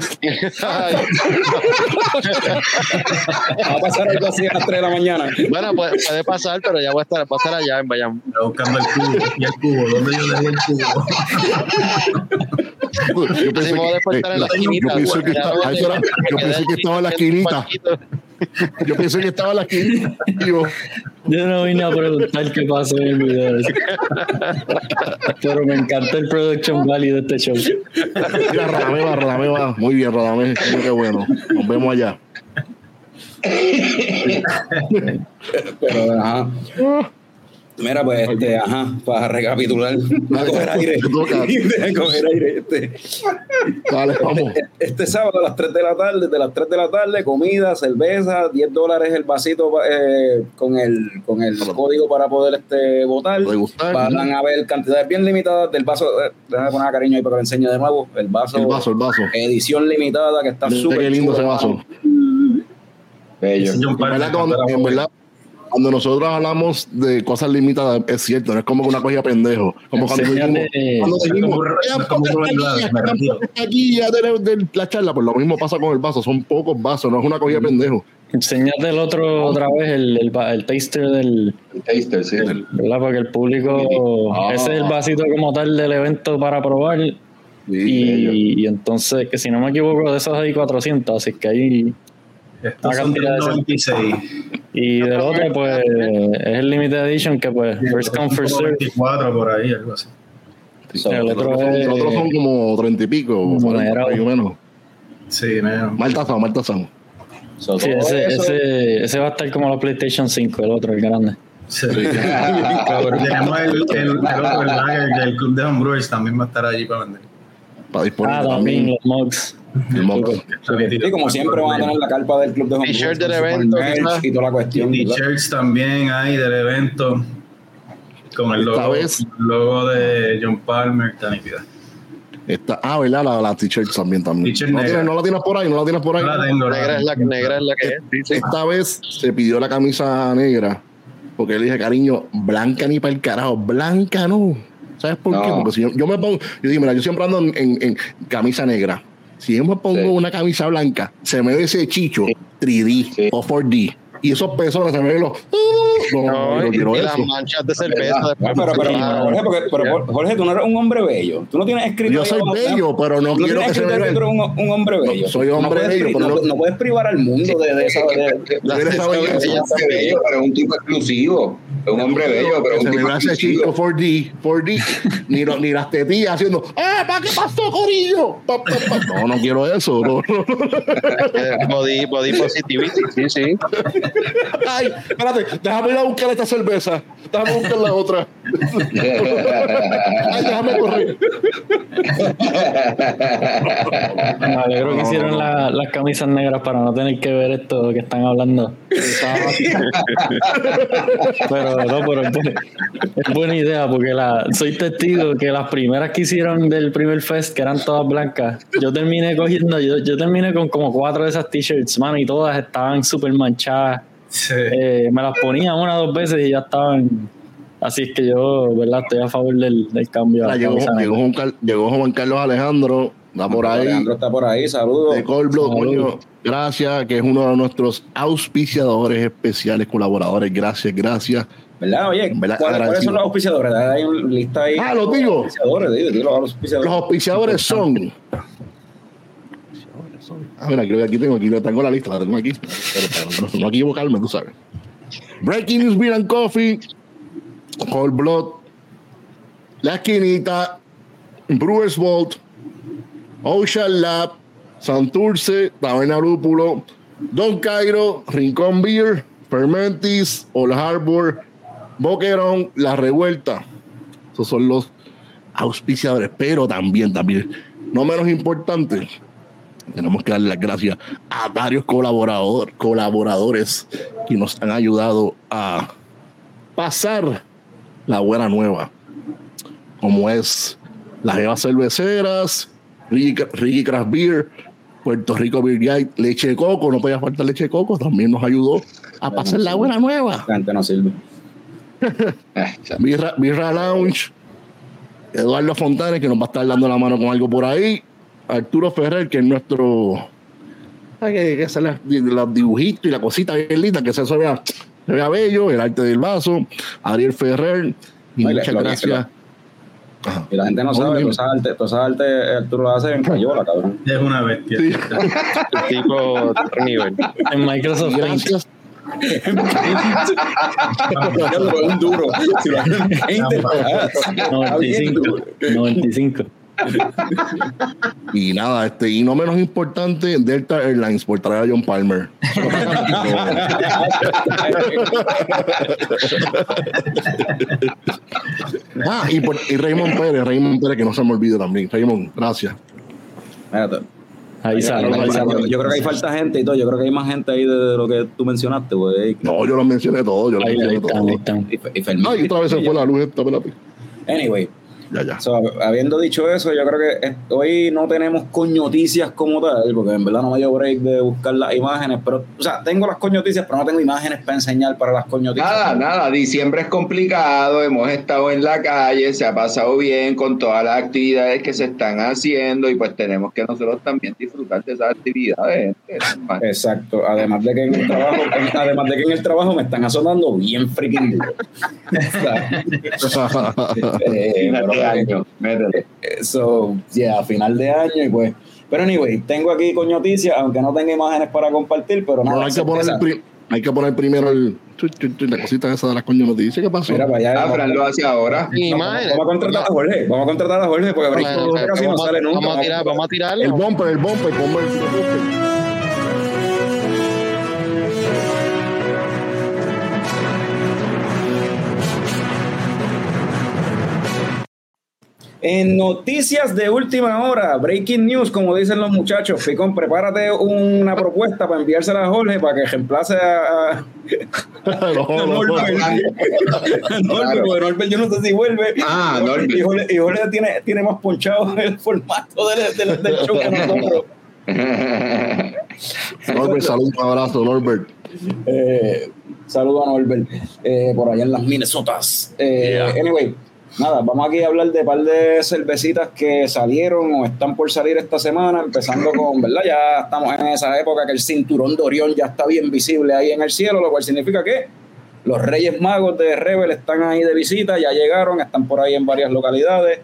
Va a pasar algo así a las 3 de la mañana. bueno, puede, puede pasar, pero ya voy a estar, voy a estar allá en Bayamón. Buscando el cubo. ¿Y el cubo? ¿Dónde yo dejé el cubo? Yo pensé que, que estaba- en la esquinita. Yo pensé que estaba la esquina. Digo, Yo no vine a preguntar qué pasó en el video. ese. Pero me encanta el production value de este show. mira, va. Muy bien, Radamé. Mira Qué bueno. Nos vemos allá. Pero, ajá. Mira, pues, este, ajá, para recapitular, a coger aire. Deja coger aire. Este, Dale, vamos. este sábado a las 3 de la tarde, de las 3 de la tarde, comida, cerveza, 10 dólares el vasito eh, con el con el código para poder este votar. Van a haber cantidades bien limitadas del vaso. Eh, déjame poner cariño ahí para que lo enseñe de nuevo. El vaso, El vaso, el vaso. edición limitada que está súper qué lindo ese vaso. Bello. En verdad, cuando, nosotros hablamos de cosas limitadas, es cierto, no es como una cosa de pendejo. Como cuando Enséñale, dijimos, cuando dijimos, pocas taquillas de, la charla, pues lo mismo pasa con el vaso, son pocos vasos, no es una cosa de pendejo. Enseñate el otro otra vez, el, el, el taster del. El taster, sí. ¿Verdad? Porque el público. Ah. Ese es el vasito como tal del evento para probar. Y, y entonces, que si no me equivoco, de esos hay 400, así que ahí. Estos son cantidad de- 96. Y del otro, pues, es el Limited Edition, que pues, first come, first serve. 24 por ahí, algo así. So, El otro otros son, es- los otros son como treinta y pico, por ahí menos. Sí, no. Mal tasado, mal tasado. so, Sí, ese, eso- ese, ese va a estar como la PlayStation 5, el otro, el grande. Sí. Tenemos el, el, el otro, el lager del Club de Homebrewers también va a estar allí para vender. Para disponer Ah, también los mugs. Sí, como siempre van a tener la carpa del club de Home T-shirt Goods, del evento, y toda la cuestión. T-shirts también hay del evento con el Esta logo, vez- el logo de John Palmer, nítida. Está, ah, ¿verdad? La, la t-shirt también. también. No, negra. tienes- no la tienes por ahí, no la tienes por ahí. No la tengo, no la Negra es la, negra es la que es. Esta vez se pidió la camisa negra porque le dije, cariño, blanca ni para el carajo, blanca no. ¿Sabes por qué? No. Porque si yo, yo me pongo, yo digo, mira, yo siempre ando en, en- en camisa negra. Si yo me pongo Sí. una camisa blanca, se me ve ese chicho 3D Sí. o 4D. Y esos pezones se me ven los. No, no, No, no y, quiero y eso. las manchas de cerveza después. pero, pero, Jorge, porque- pero, Jorge, tú no eres un hombre bello. Tú no tienes escrito. Yo soy bello, pero no quiero que se vea. un, un hombre bello. Soy hombre no puedes bello, pero no, no- no puedes privar al mundo de, de esa. de- de- belleza. Es bello, pero es un tipo exclusivo. Es un hombre bello, pero un se me tipo exclusivo. chico 4D, 4D, ni, lo- ni las tetillas haciendo, ¡eh, pa' qué pasó, Corillo! Pa, pa, pa. No, no quiero eso, no, no, no. Body, body positivity, sí, sí. Ay, espérate, déjame ir a buscar esta cerveza, déjame buscar la otra. Ay, déjame correr. Me alegro que hicieron la- las camisas negras para no tener que ver esto que están hablando. pero no, pero es buena, es buena idea porque la, soy testigo que las primeras que hicieron del primer fest, que eran todas blancas, yo terminé cogiendo, yo, yo terminé con como cuatro de esas t-shirts, mano, y todas estaban súper manchadas. Sí. Eh, me las ponía una o dos veces y ya estaban. Así es que yo, ¿verdad? Estoy a favor del, del cambio. Ah, llegó, llegó, llegó Juan Carlos Alejandro, está por ahí. Alejandro está por ahí, saludos. de Salud. coño, gracias, que es uno de nuestros auspiciadores especiales, colaboradores, gracias, gracias. ¿Verdad? Oye, verdad, ¿cuáles, son los auspiciadores? Hay una lista ahí. Ah, ¿los digo? Auspiciadores, los auspiciadores. Los auspiciadores son. Ah, mira, creo que aquí tengo, aquí tengo la lista, la tengo aquí. Pero para no, no equivocarme, tú sabes. Breaking News Beer and Coffee, Cold Blood, La Esquinita, Brewers Vault, Ocean Lab, Santurce, Taberna Lúpulo, Don Cairo, Rincón Beer, Fermentis, Old Harbor, Boquerón, La Revuelta. Esos son los auspiciadores, pero también, también, no menos importante, tenemos que darle las gracias a varios colaborador, colaboradores que nos han ayudado a pasar la buena nueva, como es las Evas Cerveceras, Ricky, Craft Beer, Puerto Rico Beer Guide, leche de coco, no podía faltar leche de coco, también nos ayudó a pasar la buena nueva. La gente no sirve. Birra, Birra Lounge, Eduardo Fontana, que nos va a estar dando la mano con algo por ahí. Arturo Ferrer, que es nuestro. Que, que hacer las- los dibujitos y la cosita bien linda, que se vea, se vea bello, el arte del vaso. Ariel Ferrer, y muchas gracias. Y la gente no sabe, bien. toda esa arte, toda esa arte Arturo lo hace en Cayola, cabrón. Es una bestia. Sí. El tipo nivel. En Microsoft. Gracias. Un duro. Si lo hacen en 20, ah, está bien 95. duro. 95. Y nada, este, y no menos importante, Delta Airlines por traer a John Palmer. ah, y, por, y Raymond Pérez, Raymond Pérez, que no se me olvide también. Raymond, gracias. Ahí sale. Yo- ahí sale. yo, yo creo que hay falta gente y todo. Yo creo que hay más gente ahí de, de lo que tú mencionaste, güey. No, yo lo mencioné todo, yo lo Ahí, ahí mencioné están, todo. ahí están. Y, y Fermín. Ay, otra vez se fue la luz esta, espérate. Anyway, Ya, ya. so, habiendo dicho eso, yo creo que hoy no tenemos coñoticias como tal, porque en verdad no me dio break de buscar las imágenes, pero, o sea, tengo las coñoticias, pero no tengo imágenes para enseñar para las coñoticias. Nada, nada, diciembre es complicado, hemos estado en la calle, se ha pasado bien con todas las actividades que se están haciendo y pues tenemos que nosotros también disfrutar de esas actividades. Exacto, además de que en el trabajo, además de que en el trabajo me están azotando bien freaking duro. Eh, pero, de año, métele. Eso, ya, a final de año y pues. Pero anyway, tengo aquí con noticias, aunque no tenga imágenes para compartir, pero No, nada. hay, que poner el hay que poner primero el, la cosita esa de las coño noticias. ¿Qué pasó? Mira para allá. Ah, vamos, Fran lo hace ahora. Ni vamos- a contratar a Jorge. Vamos a contratar a Jorge porque Bueno, ahorita casi no vamos, sale nunca. vamos a tirar, vamos a tirarlo. el bumper, el bumper, ponme el bumper. En noticias de última hora, breaking news, como dicen los muchachos, Ficón, prepárate una propuesta para enviársela a Jorge para que reemplace a, a- No, a no, no. Norbert. Norbert, porque Norbert yo no sé si vuelve. Ah, Norbert. Y Jorge, y Jorge tiene, tiene más ponchado el formato del, del, del show que nosotros. Norbert, saludos, un abrazo, Norbert. Eh, saludo a Norbert eh, por allá en las Minnesotas. Eh, Anyway, nada, vamos aquí a hablar de un par de cervecitas que salieron o están por salir esta semana, empezando con, ¿verdad? Ya estamos en esa época que el cinturón de Orión ya está bien visible ahí en el cielo, lo cual significa que los Reyes Magos de Rebel están ahí de visita, ya llegaron, están por ahí en varias localidades.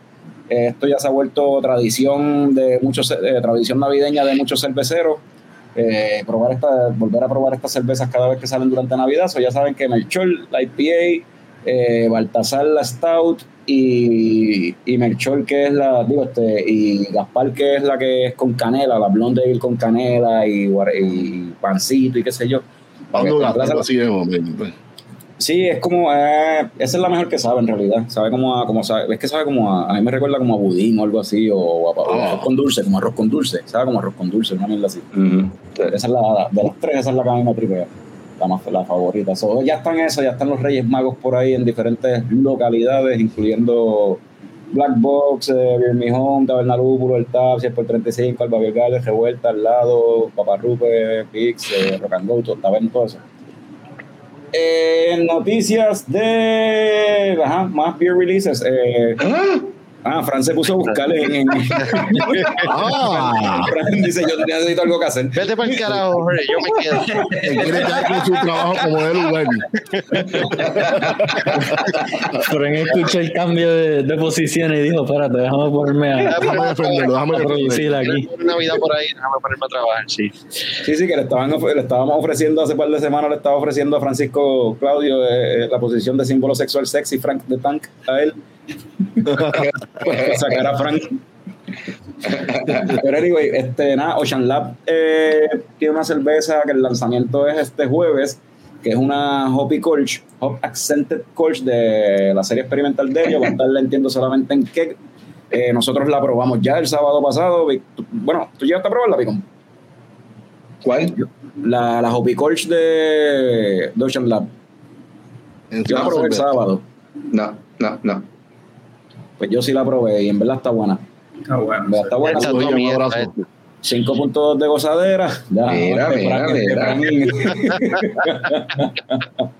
Eh, esto ya se ha vuelto tradición de muchos, eh, tradición navideña de muchos cerveceros eh, probar esta, volver a probar estas cervezas cada vez que salen durante Navidad. So ya saben que Melchor, la IPA, eh, Baltasar la Stout y, y Melchor que es la, digo, este, y Gaspar que es la que es con canela, la Blonde Ale con canela y, y pancito y qué sé yo. La la- así es, hombre. Sí, es como, eh, esa es la mejor que sabe en realidad. Sabe como a, como sabe, es que sabe como a, a mí me recuerda como a budín o algo así, o, a, o Ah. arroz con dulce, como arroz con dulce. Sabe como arroz con dulce, una mierda así. Ujú. Esa es la, de las tres, esa es la que a mí me tripea. La, más, la favorita. Ya están eso, ya están los Reyes Magos por ahí en diferentes localidades, incluyendo Black Box, eh, Me Home, Taberna Lúpulo, El Tap, 100 por 35, Alba Gales, Revuelta al lado, Paparrupe, Pix, eh, Rock and Go, Taberna, todo eso. Eh, noticias de. Ajá, más beer releases. Eh, ah, Fran se puso a buscar en. en- Ah, Fran dice: Yo necesito algo que hacer. Vete para el carajo, Jorge, yo me quedo. que quiere quedar con su trabajo como él, Uber. Pero en escuché el cambio de, de posición y dijo, espérate, déjame ponerme a, Déjame defenderlo, déjame defenderlo. aquí. Una vida por ahí, déjame ponerme a trabajar, sí. Sí, sí, que le, estaban, le estábamos ofreciendo hace par de semanas, le estaba ofreciendo a Francisco Claudio eh, eh, la posición de símbolo sexual sexy, Frank de Tank, a él. Sacar a Frank. Pero anyway, este, nada, Ocean Lab eh, tiene una cerveza que el lanzamiento es este jueves, que es una Hoppy Colch, Hop Accented Colch de la serie experimental de ellos. Va a estar, la entiendo, solamente en keg. Eh, nosotros la probamos ya el sábado pasado. Bueno, ¿tú llegaste a probarla, Picón? ¿Cuál? La, la Hoppy Colch de, de Ocean Lab. Yo la probé el sábado. No, no, no. Pues yo sí la probé y en verdad está buena. Verdad está buena. Toda un mierda, abrazo. eh. 5.2 de gozadera. Ya, Mira, este mira, mira.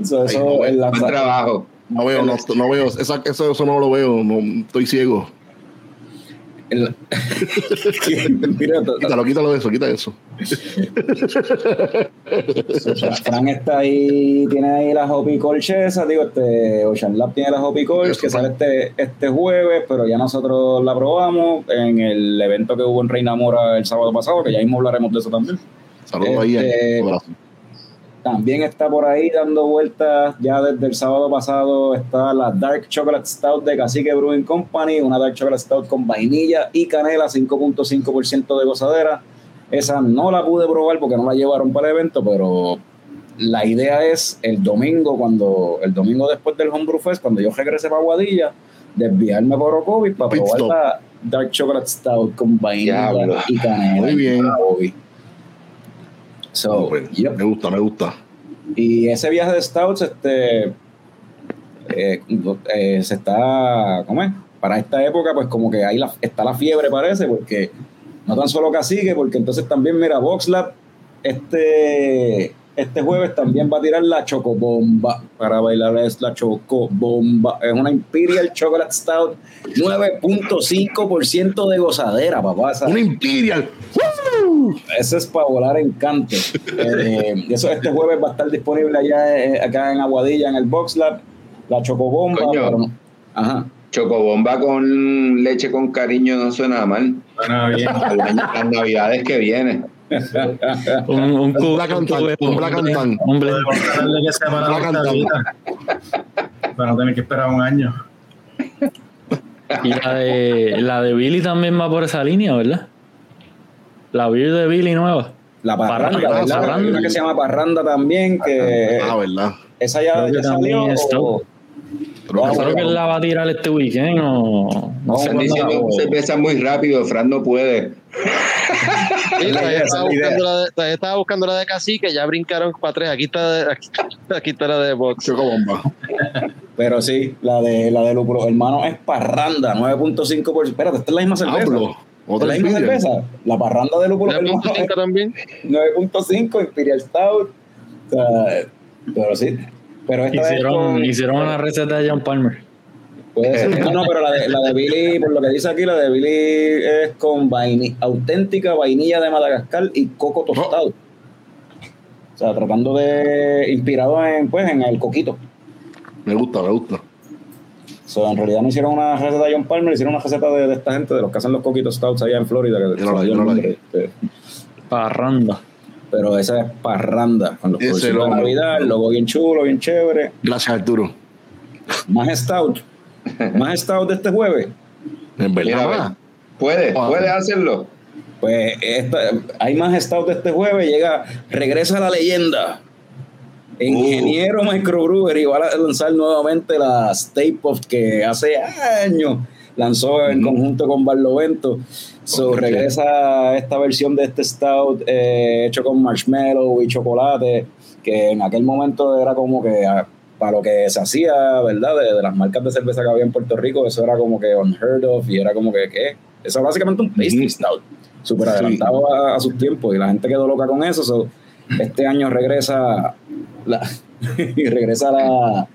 Eso, eso, Ay, no, el Buen lanza- trabajo. No veo, no, no veo, esa- eso, eso no lo veo, no, estoy ciego. Mira, Quítalo, quítalo de eso, quita eso. Fran está ahí, tiene ahí las Hoppy Colch esas, digo, este, Ocean Lab tiene las Hoppy Colch, que sale este, este jueves, pero ya nosotros la probamos en el evento que hubo en Reina Mora el sábado pasado, que ya mismo hablaremos de eso también. Saludos ahí. Este, un abrazo. También está por ahí dando vueltas, ya desde el sábado pasado está la Dark Chocolate Stout de Cacique Brewing Company, una Dark Chocolate Stout con vainilla y canela, 5.5% de gozadera. Esa no la pude probar porque no la llevaron para el evento, pero la idea es el domingo, cuando el domingo después del Homebrew Fest, cuando yo regrese para Guadilla, desviarme por Orocovis para Pit probar stop. la Dark Chocolate Stout con vainilla Diablo. y canela. Muy bien. So, Bueno, yep. Me gusta, me gusta. Y ese viaje de Stouts, este, eh, eh, se está, ¿cómo es? Para esta época, pues como que ahí la- está la fiebre, parece, porque no tan solo Cacique, porque entonces también, mira, VoxLab, este, este jueves también va a tirar la Chocobomba para bailar es la Chocobomba. Es una Imperial Chocolate Stout, 9.5% de gozadera, papá. esa- Una Imperial. Ese es para volar en canto. Eh, eso este jueves va a estar disponible allá eh, acá en Aguadilla, en el Box Lab, la Chocobomba. Coño. pero no- Ajá. Chocobomba con leche con cariño no suena mal. Suena bien. Para las, navidades que vienen. Un, un, Black cubero, un Black and Tan. un para Black. Para no tener que esperar un año. Y la de, la de Billy también va por esa línea, ¿verdad? La beer de Billy nueva. La parranda, Parranda, ¿verdad? parranda. Hay una que se llama parranda también, que Ah, ¿verdad? esa ya, ya salió. o- Creo que Creo que él la va a tirar este weekend o no la- diciendo cerveza muy rápido, Fran no puede. Sí, todavía estaba, la buscando la de, todavía estaba buscando la de cacique, ya brincaron para tres. Aquí está, de- aquí, aquí está la de box. Chocobomba. Pero sí, la de la de Lupro, hermano, es parranda, 9.5%. Espérate, esta es la misma cerveza. Hablo. ¿Es Otra la misma cerveza? La parranda de Lúpulo, hermano, es 9.5 también. 9.5 Imperial Stout. O sea, pero sí. Pero esta vez Hicieron, con- hicieron una receta de John Palmer. Puede ser. No, no, pero la de, la de Billy, por lo que dice aquí, la de Billy es con vaini- auténtica vainilla de Madagascar y coco tostado. O sea, tratando de. inspirado en, pues, en el coquito. Me gusta, me gusta. O sea, en realidad no hicieron una receta de John Palmer, hicieron una receta de, de esta gente, de los que hacen los coquitos stouts allá en Florida. Que Yo no la- yo no el la nombre. Este, Parranda. pero esa es parranda, con los Ese de. Navidad, el logo bien chulo, bien chévere. Gracias, Arturo. Más stout, más stout de este jueves. En verdad. Puede, Ah. puede hacerlo. Pues esta- hay más stout de este jueves, llega, regresa la leyenda. Ingeniero Microbrewery va a lanzar nuevamente la Stay Puft que hace años lanzó en conjunto con Barlovento. So, Ok. regresa esta versión de este stout eh, hecho con marshmallow y chocolate, que en aquel momento era como que ah, para lo que se hacía, ¿verdad? De, de las marcas de cerveza que había en Puerto Rico, eso era como que unheard of y era como que, ¿qué? Eso es básicamente un pastry stout, súper Sí. adelantado a, a sus tiempos y la gente quedó loca con eso. so, este año regresa la, y regresa la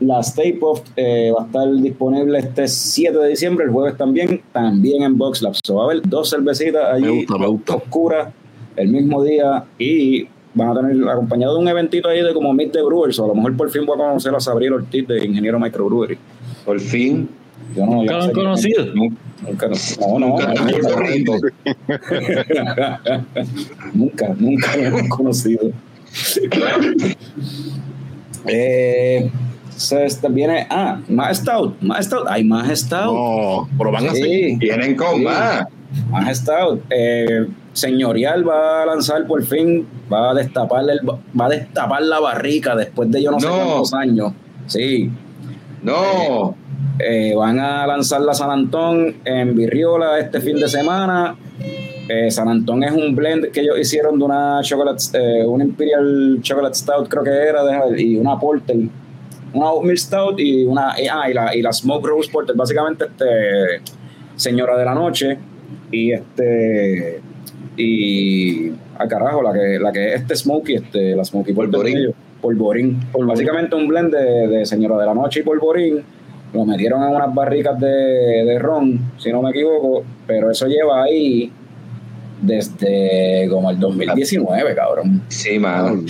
la Stay Puft eh, va a estar disponible este 7 de diciembre, el jueves también, también en BoxLab. So, va a haber dos cervecitas allí Me gusta, me gusta. oscuras el mismo día y van a tener acompañado de un eventito ahí de como Meet the Brewers. O a lo mejor por fin voy a conocer a Sabrina Ortiz de Ingeniero Microbrewery. Por fin. Yo no, yo Nunca lo han conocido. Nunca, no, no, Nunca, nunca, nunca lo hemos conocido. Eh, se viene, ah, más stout, más stout, hay más stout. No, pero van a. Sí, Vienen con Sí. más. más stout. Eh, señorial va a lanzar por fin, va a destapar el, va a destapar la barrica después de yo no, sé cuántos años. Sí, No. eh, van a lanzar la San Antón en Virriola este fin de semana. Eh, San Antón es un blend que ellos hicieron de una chocolate, eh, una Imperial Chocolate Stout, creo que era, y una Porter, una Oatmeal Stout y una y, ah, y la, y la Smoke Rose Porter, básicamente este Señora de la Noche y este y a carajo la que la que es este Smokey, este la Smokey Polvorín. Polvorín. Básicamente un blend de, de Señora de la Noche y Polvorín lo metieron en unas barricas de, de ron, si no me equivoco, pero eso lleva ahí desde como el 2019, cabrón. Sí, mano.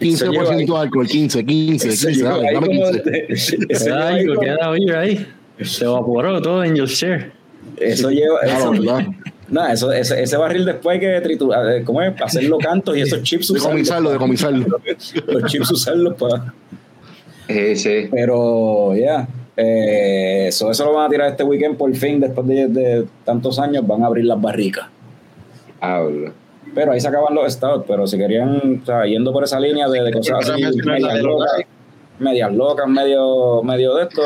15% de alcohol, 15, 15, Eso 15, lleva dale, ahí dame como 15. de- eso Queda lleva ahí algo, queda beer ahí. Se evaporó todo en your share. Eso lleva. Claro, Eso, nada, eso, ese, ese barril después hay que triturar, ¿cómo es? Hacerlo cantos y esos chips Decomisarlo, decomisarlo. Los chips usarlos para. Eh, sí. Pero ya. eh, so eso lo van a tirar este weekend por fin, después de, de tantos años, van a abrir las barricas. Hablo. Pero ahí se acaban los estados, pero si querían, o sea, yendo por esa línea de, de cosas así, medias de locas, medias locas, medio, medio de esto,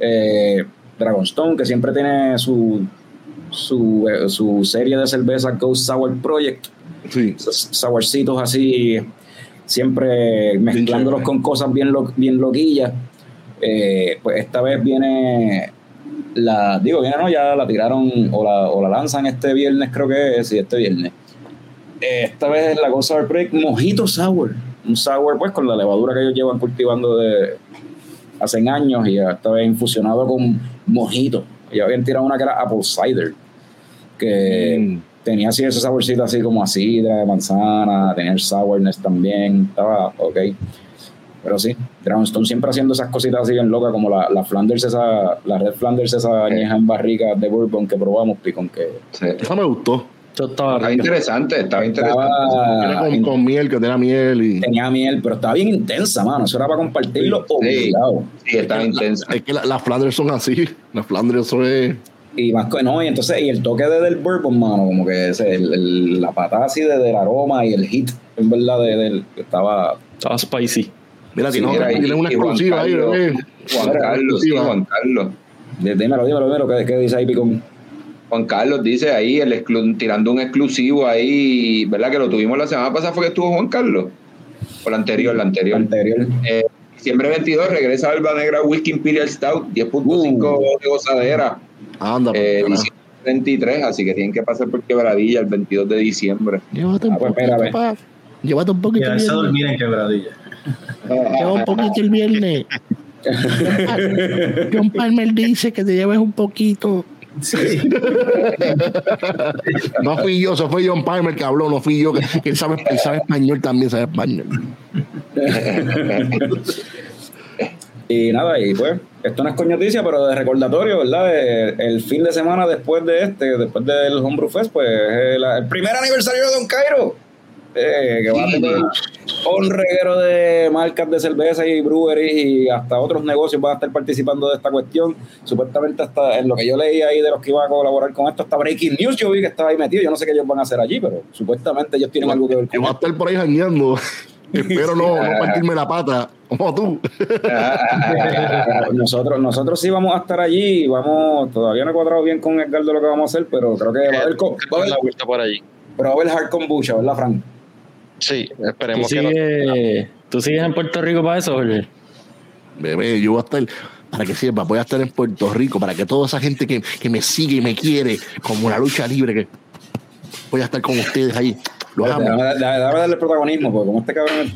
eh, Dragonstone, que siempre tiene su, su, eh, su serie de cervezas Ghost Sour Project, Sí. sourcitos así, siempre mezclándolos con cosas bien, lo- bien loquillas. Eh, pues esta vez viene la, digo, viene no, ya la tiraron o la, o la lanzan este viernes, creo que es, sí, este viernes. Esta vez es la Ghost Sour Project Mojito Sour, un sour pues con la levadura que ellos llevan cultivando de hace años y esta vez infusionado con mojito. Ellos habían tirado una que era Apple Cider, que Mm. tenía así ese saborcito así como a sidra, de manzana, tenía el sourness también, estaba ok. Pero sí, Dragonstone siempre haciendo esas cositas así bien locas, como la, la Flanders, esa, la Red Flanders, esa añeja en barrica de Bourbon que probamos, Picón, que Sí. Esa me gustó. Eso estaba interesante, estaba interesante. Era con, con miel, que tenía miel y. tenía miel, pero estaba bien intensa, mano, eso era para compartirlo Sí. obligado. Sí, estaba intensa. Es que la- las Flanders son así. Las Flanders eso es. Y más que no, y entonces, y el toque de, del bourbon, mano, como que ese, el- el- la patada así de, del aroma y el hit, en verdad, de, del, estaba Estaba spicy. Mira, Sí, tiene, mira, otra- y- tiene una y Juan exclusiva ahí, bebé. Juan Carlos, sí. Juan Carlos. dímelo, dímelo, dímelo, ¿qué, qué dice ahí, Picón? Juan Carlos dice ahí, el exclu- tirando un exclusivo ahí, ¿verdad? Que lo tuvimos la semana pasada, fue que estuvo Juan Carlos. O la anterior, la anterior. Anterior. Eh, diciembre 22 regresa Alba Negra Whisky Imperial Stout, 10.5 Uh. de gozadera. Anda, Eh, pues, diciembre 23, así que tienen que pasar por quebradilla el 22 de diciembre. Llévate un Ah, pues, poquito. Llévate un poquito Quedarse a dormir en quebradilla. Lleva un poquito el viernes. John Palmer dice que te lleves un poquito. Sí. No fui yo, eso fue John Palmer que habló, no fui yo, que, que él, sabe, él sabe español también, sabe español. Y nada, y pues, esto no es coñoticia, pero de recordatorio, ¿verdad? El fin de semana después de este, después del Homebrew Fest, pues es el, el primer aniversario de Don Cairo. Eh, que va a tener un reguero de marcas de cerveza y breweries y hasta otros negocios van a estar participando de esta cuestión. Supuestamente hasta en lo que yo leí ahí de los que iban a colaborar con esto, hasta Breaking News yo vi que estaba ahí metido. Yo no sé qué ellos van a hacer allí, pero supuestamente ellos tienen algo que ver con voy a estar por ahí jangueando. Espero no, no partirme la pata, como tú. nosotros, nosotros sí vamos a estar allí, vamos, todavía no he cuadrado bien con Edgardo lo que vamos a hacer, pero creo que va a haber, va a haber, la vuelta por allí. pero va a haber hard kombucha, ¿verdad, Frank? Sí, ¿Tú esperemos que no. ¿Tú sigues en Puerto Rico para eso, Jorge? Bebé, yo voy a estar, para que sepa, voy a estar en Puerto Rico, para que toda esa gente que, que me sigue y me quiere, como la lucha libre, que voy a estar con ustedes ahí. Los amo. Déjame darle protagonismo, porque como este cabrón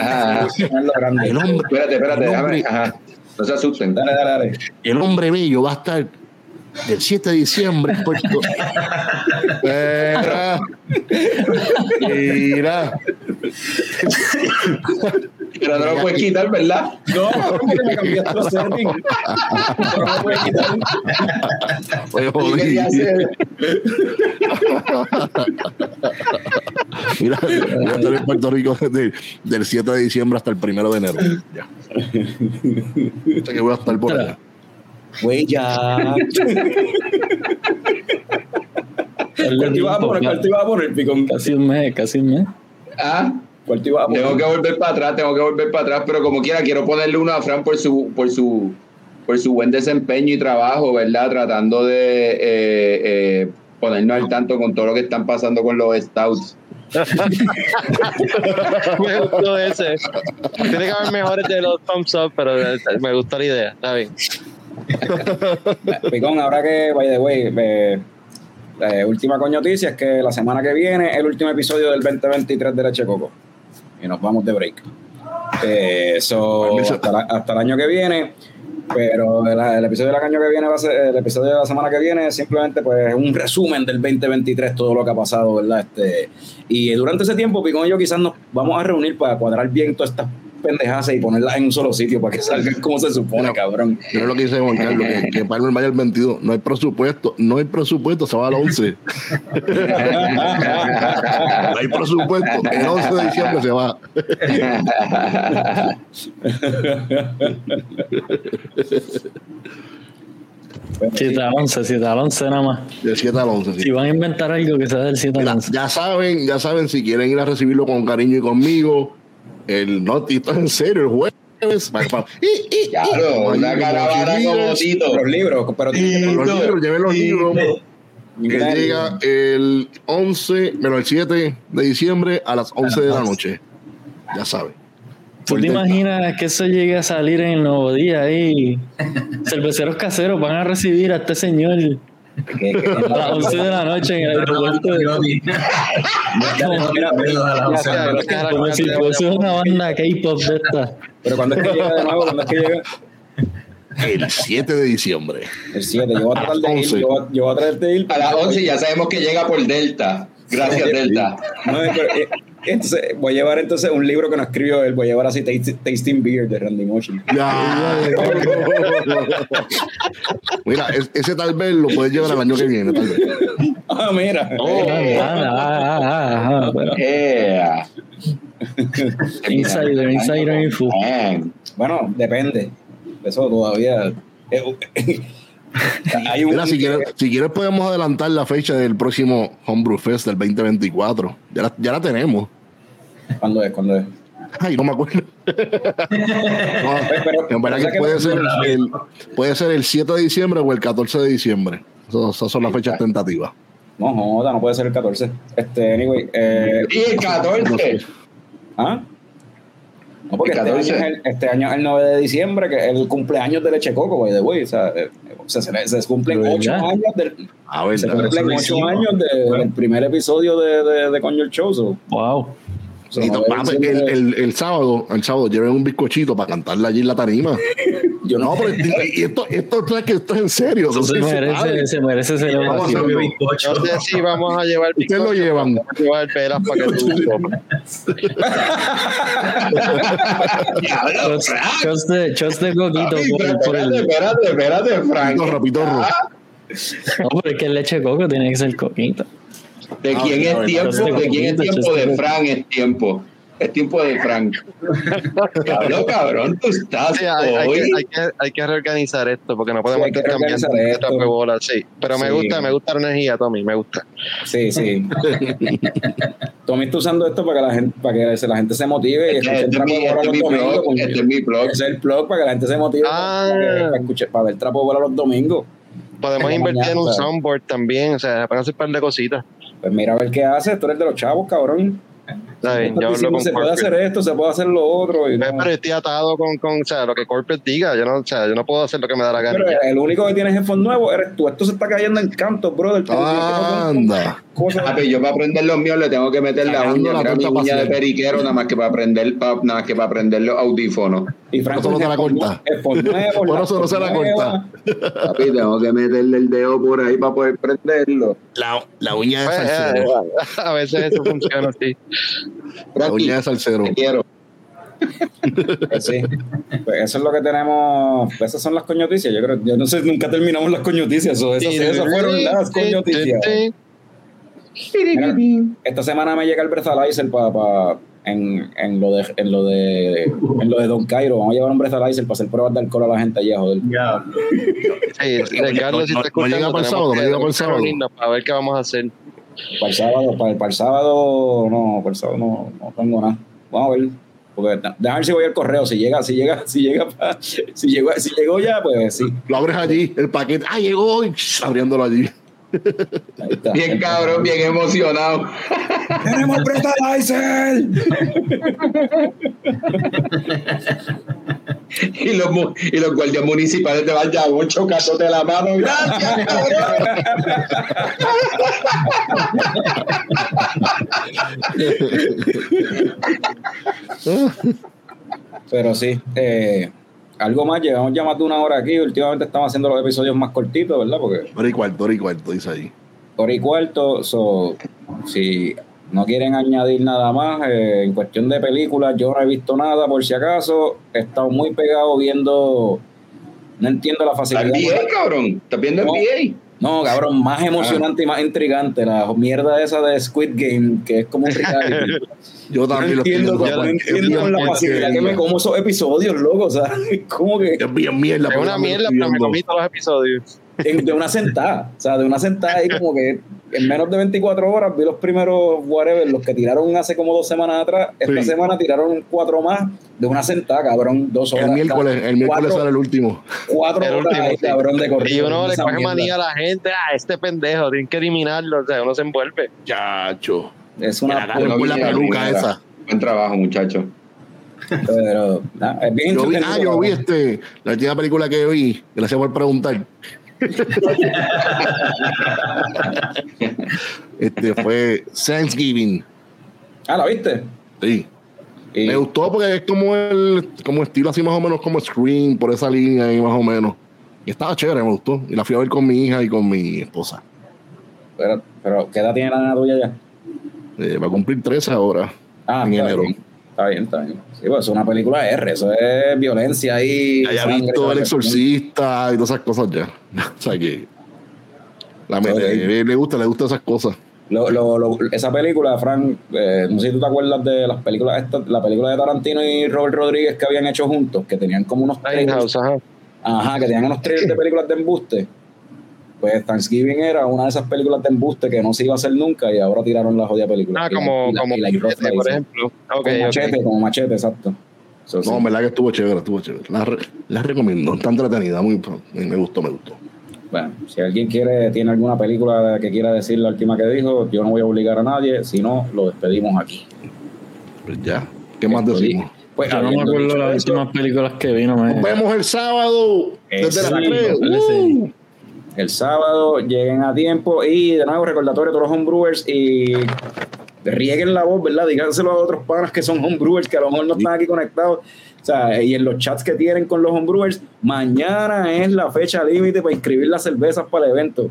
Ah. poner- grande. El hombre, Espérate, espérate, el déjame. hombre, Ajá. No se asusten. Dale, dale, dale. el hombre bello va a estar del 7 de diciembre en Puerto Mira, mira. Pero no lo puedes quitar, ¿verdad? No, porque me cambiaste los settings. No me puedes quitar. Oye, ¿Qué jodí. quería hacer? Mira, voy a estar en Puerto Rico desde del 7 de diciembre hasta el 1 de enero. Ya. O sea que voy a estar por allá. Güey, ya. ¿Cuál te ibas a poner? ¿Cuál te ibas a poner, Picón? Casi un mes, casi un mes. Ah, ¿Cuál te ibas a poner? tengo que volver para atrás, tengo que volver para atrás, pero como quiera, quiero ponerle uno a Fran por su, por su, por su buen desempeño y trabajo, ¿verdad? Tratando de eh, eh, ponernos al tanto con todo lo que están pasando con los stouts. Me gustó ese. Tiene que haber mejores de los thumbs up, pero me gusta la idea. Está bien. Picón, ahora que, by the way, eh, la última coñoticia es que la semana que viene el último episodio del 2023 de Leche Coco. Y nos vamos de break. Eh, so, hasta, hasta el año que viene. Pero el, el episodio del año que viene va a ser, el episodio de la semana que viene simplemente pues un resumen del 2023, todo lo que ha pasado, ¿verdad? Este, y durante ese tiempo, Picón y yo quizás nos vamos a reunir para cuadrar bien todas estas pendejas y ponerlas en un solo sitio para que salgan como se supone, cabrón. Mira lo que dice Juan Carlos, que, que Palmer vaya al 22. No hay presupuesto, no hay presupuesto, se va al 11. No hay presupuesto, el 11 de diciembre se va. Si te 11, si te 11 nada más. Del 7 al 11. sí. Si van a inventar algo que sea del 7 al Mira, 11. ya saben, ya saben, si quieren ir a recibirlo con cariño y conmigo, el notito en serio, el jueves. y- y- y- Claro, una caravana Tito. Los libros, pero Los libros, lleven los libros. Que llega el 11, menos el 7 de diciembre a las 11 de la noche. Ya saben. ¿Tú te imaginas que eso llegue a salir en el nuevo día ahí? Cerveceros caseros van a recibir a este señor que- que- a las 11 de la noche en el aeropuerto. de- Como si fuese una banda K-pop de esta. Pero cuando es que llega de nuevo, cuando es que llega El 7 de diciembre. el 7, yo voy a tratar de ir, 11. yo, voy- yo voy a tratar de ir. A las 11 ya sabemos que llega por Delta. Gracias, Delta. No, pero, eh, entonces, voy a llevar entonces un libro que no escribió él, voy a llevar así Tasting Beer de Randy Motion. Ya. Mira, es- ese tal vez lo puedes llevar al año que viene, tal vez. Ah, mira. Ah, ah, ah, ah. Insider, insider info. Bueno, depende. Eso todavía. hay un. Mira, si quieres, si quieres podemos adelantar la fecha del próximo Homebrew Fest del 2024. Ya la, ya la tenemos. ¿Cuándo es? ¿Cuándo es? Ay, no me acuerdo. No, pero- en verdad que que puede ser, el, puede ser el 7 de diciembre o el 14 de diciembre. Eso- Esas son las fechas tentativas. No, joda, no puede ser el 14. Este, anyway. Eh, Y el 14. ¿Ah? No, porque El este año, 14. es el, este año es el 9 de diciembre, que es el cumpleaños de Leche Coco, by the way. O sea, eh, o sea, se, le- se cumplen ¿De 8 verdad? años del, A ver, se a ver. cumplen eso lo ocho años de- del primer episodio de, de, de Show. Wow. So, Y decir el, el, el sábado, el sábado lleven un bizcochito para cantarle allí en la tarima. yo No, pero y esto, esto, que esto es en serio. Se Entonces, merece, se merece Vamos a bizcocho. No sé si vamos a llevar Ustedes lo llevan. Vamos a llevar velas para que tú soples. Diablo, Chos- Frank. Chos de, chos de coquito espérate, espérate, espérate, Frank. Pitorro. No, pero es que el leche de coco tiene que ser coquito. ¿De Ah, quién es tiempo? ¿De quién es tiempo? De Frank es tiempo. Es tiempo de Frank. Diablo, cabrón, tú estás Sí, hay, que, hay, que, hay que reorganizar esto porque no podemos que estar cambiando de bola, sí. Pero me Sí. gusta, me gusta la energía, Tommy, me gusta. Sí, sí. Tommy está usando esto para que la gente, para que se- la gente se motive y Este el este mi, este es los mi domingos. blog. coño. Este es mi blog. Ese es el blog para que la gente se motive Ah. para, que- para escuchar- para ver el trapo de bola los domingos. Podemos invertir en un soundboard también, o sea, para hacer un par de cositas. Pues mira a ver qué hace. Tú eres de los chavos, cabrón. Está bien, yo hablo diciendo, con se puede hacer esto, se puede hacer lo otro. y Pero no. yo estoy atado con, con o sea, lo que corporate diga. Yo no, o sea, yo no puedo hacer lo que me da la gana. Pero el único que tiene jefes nuevos eres tú. Esto se está cayendo en cantos, brother. Anda. Cosas- Papi, yo para aprender los míos le tengo que meter la uña, la mi uña de periquero, nada más que para aprender, nada más que para aprender los audífonos. Y Frank Eso no te la corta. Por nuevo, Por eso no se la corta. Papi, tengo que meterle el dedo por ahí para poder prenderlo. La, la uña de Pues, salsero. eh, a veces eso funciona así. La Frankie, uña de salsero. te quiero. Pues sí. Pues eso es lo que tenemos. pues esas son las coñoticias. Yo creo, yo no sé, nunca terminamos las coñoticias. o esas, esas fueron las coñoticias. Mira, esta semana me llega el breathalyzer para pa, en, en lo de en lo de en lo de Don Cairo. Vamos a llevar un breathalyzer para hacer pruebas de alcohol a la gente allá, joder. Diablo. Sí, Ricardo, si no- no llega para el sábado, no llega para el sábado. Para ver qué vamos a hacer. Para el sábado, para el, para el sábado, no, para el sábado no, no tengo nada. Vamos a ver. Porque déjame ver si voy al correo. Si llega, si llega, si llega, pa- si llegó, si llegó ya, pues sí. Lo abres allí, el paquete. Ah, llegó. y abriéndolo allí. Ahí está. Bien cabrón, bien emocionado. ¡Tenemos el breathalyzer! Y los, y los guardias municipales te van ya un chocándote la mano. Gracias, cabrón. Pero sí, eh, algo más, llevamos ya más de una hora aquí. Últimamente estamos haciendo los episodios más cortitos, ¿verdad? Porque Hora y cuarto, hora y cuarto, dice ahí. hora y cuarto, so, si no quieren añadir nada más, eh, en cuestión de películas, yo no he visto nada por si acaso. He estado muy pegado viendo. No entiendo la ¿Estás facilidad. bien, cabrón? ¿Estás viendo No. NBA? No, cabrón, más emocionante y más intrigante. La mierda esa de Squid Game, que es como un reality. Yo No también lo entiendo, viendo. no Es entiendo con la facilidad que me como esos episodios, loco. O sea, como que Es bien mierda. Es pero una mierda, pero me comí todos los episodios. En- de una sentada. O sea, de una sentada ahí como que en menos de 24 horas vi los primeros whatever, los que tiraron hace como dos semanas atrás. Esta Sí. semana tiraron cuatro más de una sentada, cabrón. Dos horas. El miércoles, el miércoles Cuatro- sale el último. Cuatro El horas último, ahí, sí. cabrón, de corrido. Y uno le coge manía a la gente, ah, este pendejo, tienen que eliminarlo, o sea, uno se envuelve. Chacho. Es una la peluca esa. Buen trabajo, muchacho. Pero, es bien Yo vi, ah, yo vi este, la última película que vi, gracias por preguntar. este fue Thanksgiving. Ah, ¿la viste? Sí. Y- Me gustó porque es como el como estilo así más o menos como Scream, por esa línea ahí más o menos. Y estaba chévere, me gustó. Y la fui a ver con mi hija y con mi esposa. Pero, pero ¿qué edad tiene la nena tuya ya? Eh, va a cumplir 13 ahora, Ah, en está enero. Está bien, está bien. Sí, pues es una película R, eso es violencia y. Ya haya sangre, visto El Exorcista y todas esas cosas ya. o sea que la me- Ok. le, le gusta, le gusta esas cosas. Lo, lo, lo- esa película, Frank, eh, no sé si tú te acuerdas de las películas, estas, la película de Tarantino y Robert Rodríguez que habían hecho juntos, que tenían como unos trailers, ajá. ajá, que tenían unos trailers de películas de embuste. Pues Thanksgiving era una de esas películas de embuste que no se iba a hacer nunca y ahora tiraron la jodida película. Ah, Y la- como, y la- como y la Rough Machete, por ejemplo. Como machete, como machete, exacto. So, sí. No, en verdad que estuvo chévere, estuvo chévere. La, re- la recomiendo, está entretenida, muy, me gustó, me gustó. Bueno, si alguien quiere, tiene alguna película que quiera decir la última que dijo, yo no voy a obligar a nadie, si no, lo despedimos aquí. Pues ya, ¿qué más decimos? Pues, Yo no me acuerdo dicho las últimas películas que vi, no me. Nos vemos el sábado desde las Exacto. 3. El sábado lleguen a tiempo y de nuevo recordatorio a todos los homebrewers y rieguen la voz, ¿verdad? Díganselo a otros panas que son homebrewers, que a lo mejor no están aquí conectados. O sea, y en los chats que tienen con los homebrewers, mañana es la fecha límite para inscribir las cervezas para el evento.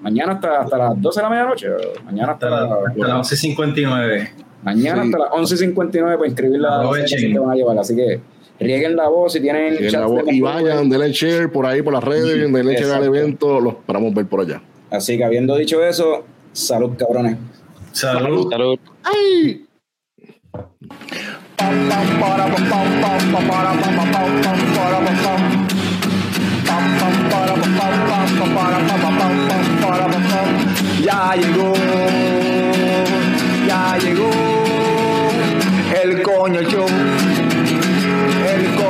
Mañana hasta, hasta las 12 de la medianoche. Mañana hasta, Hasta, la- la- hasta las 11.59. mañana Sí. hasta las 11.59 para inscribir las cervezas que van a llevar. Así que rieguen la voz si tienen chats la de voz- y homebrewers. vayan, denle share por ahí, por las redes, denle share al evento, los esperamos ver por allá. Así que habiendo dicho eso, salud cabrones. Salud. Salud. ¡Ay! Pam, pam, para, pam, pam, pam, pam,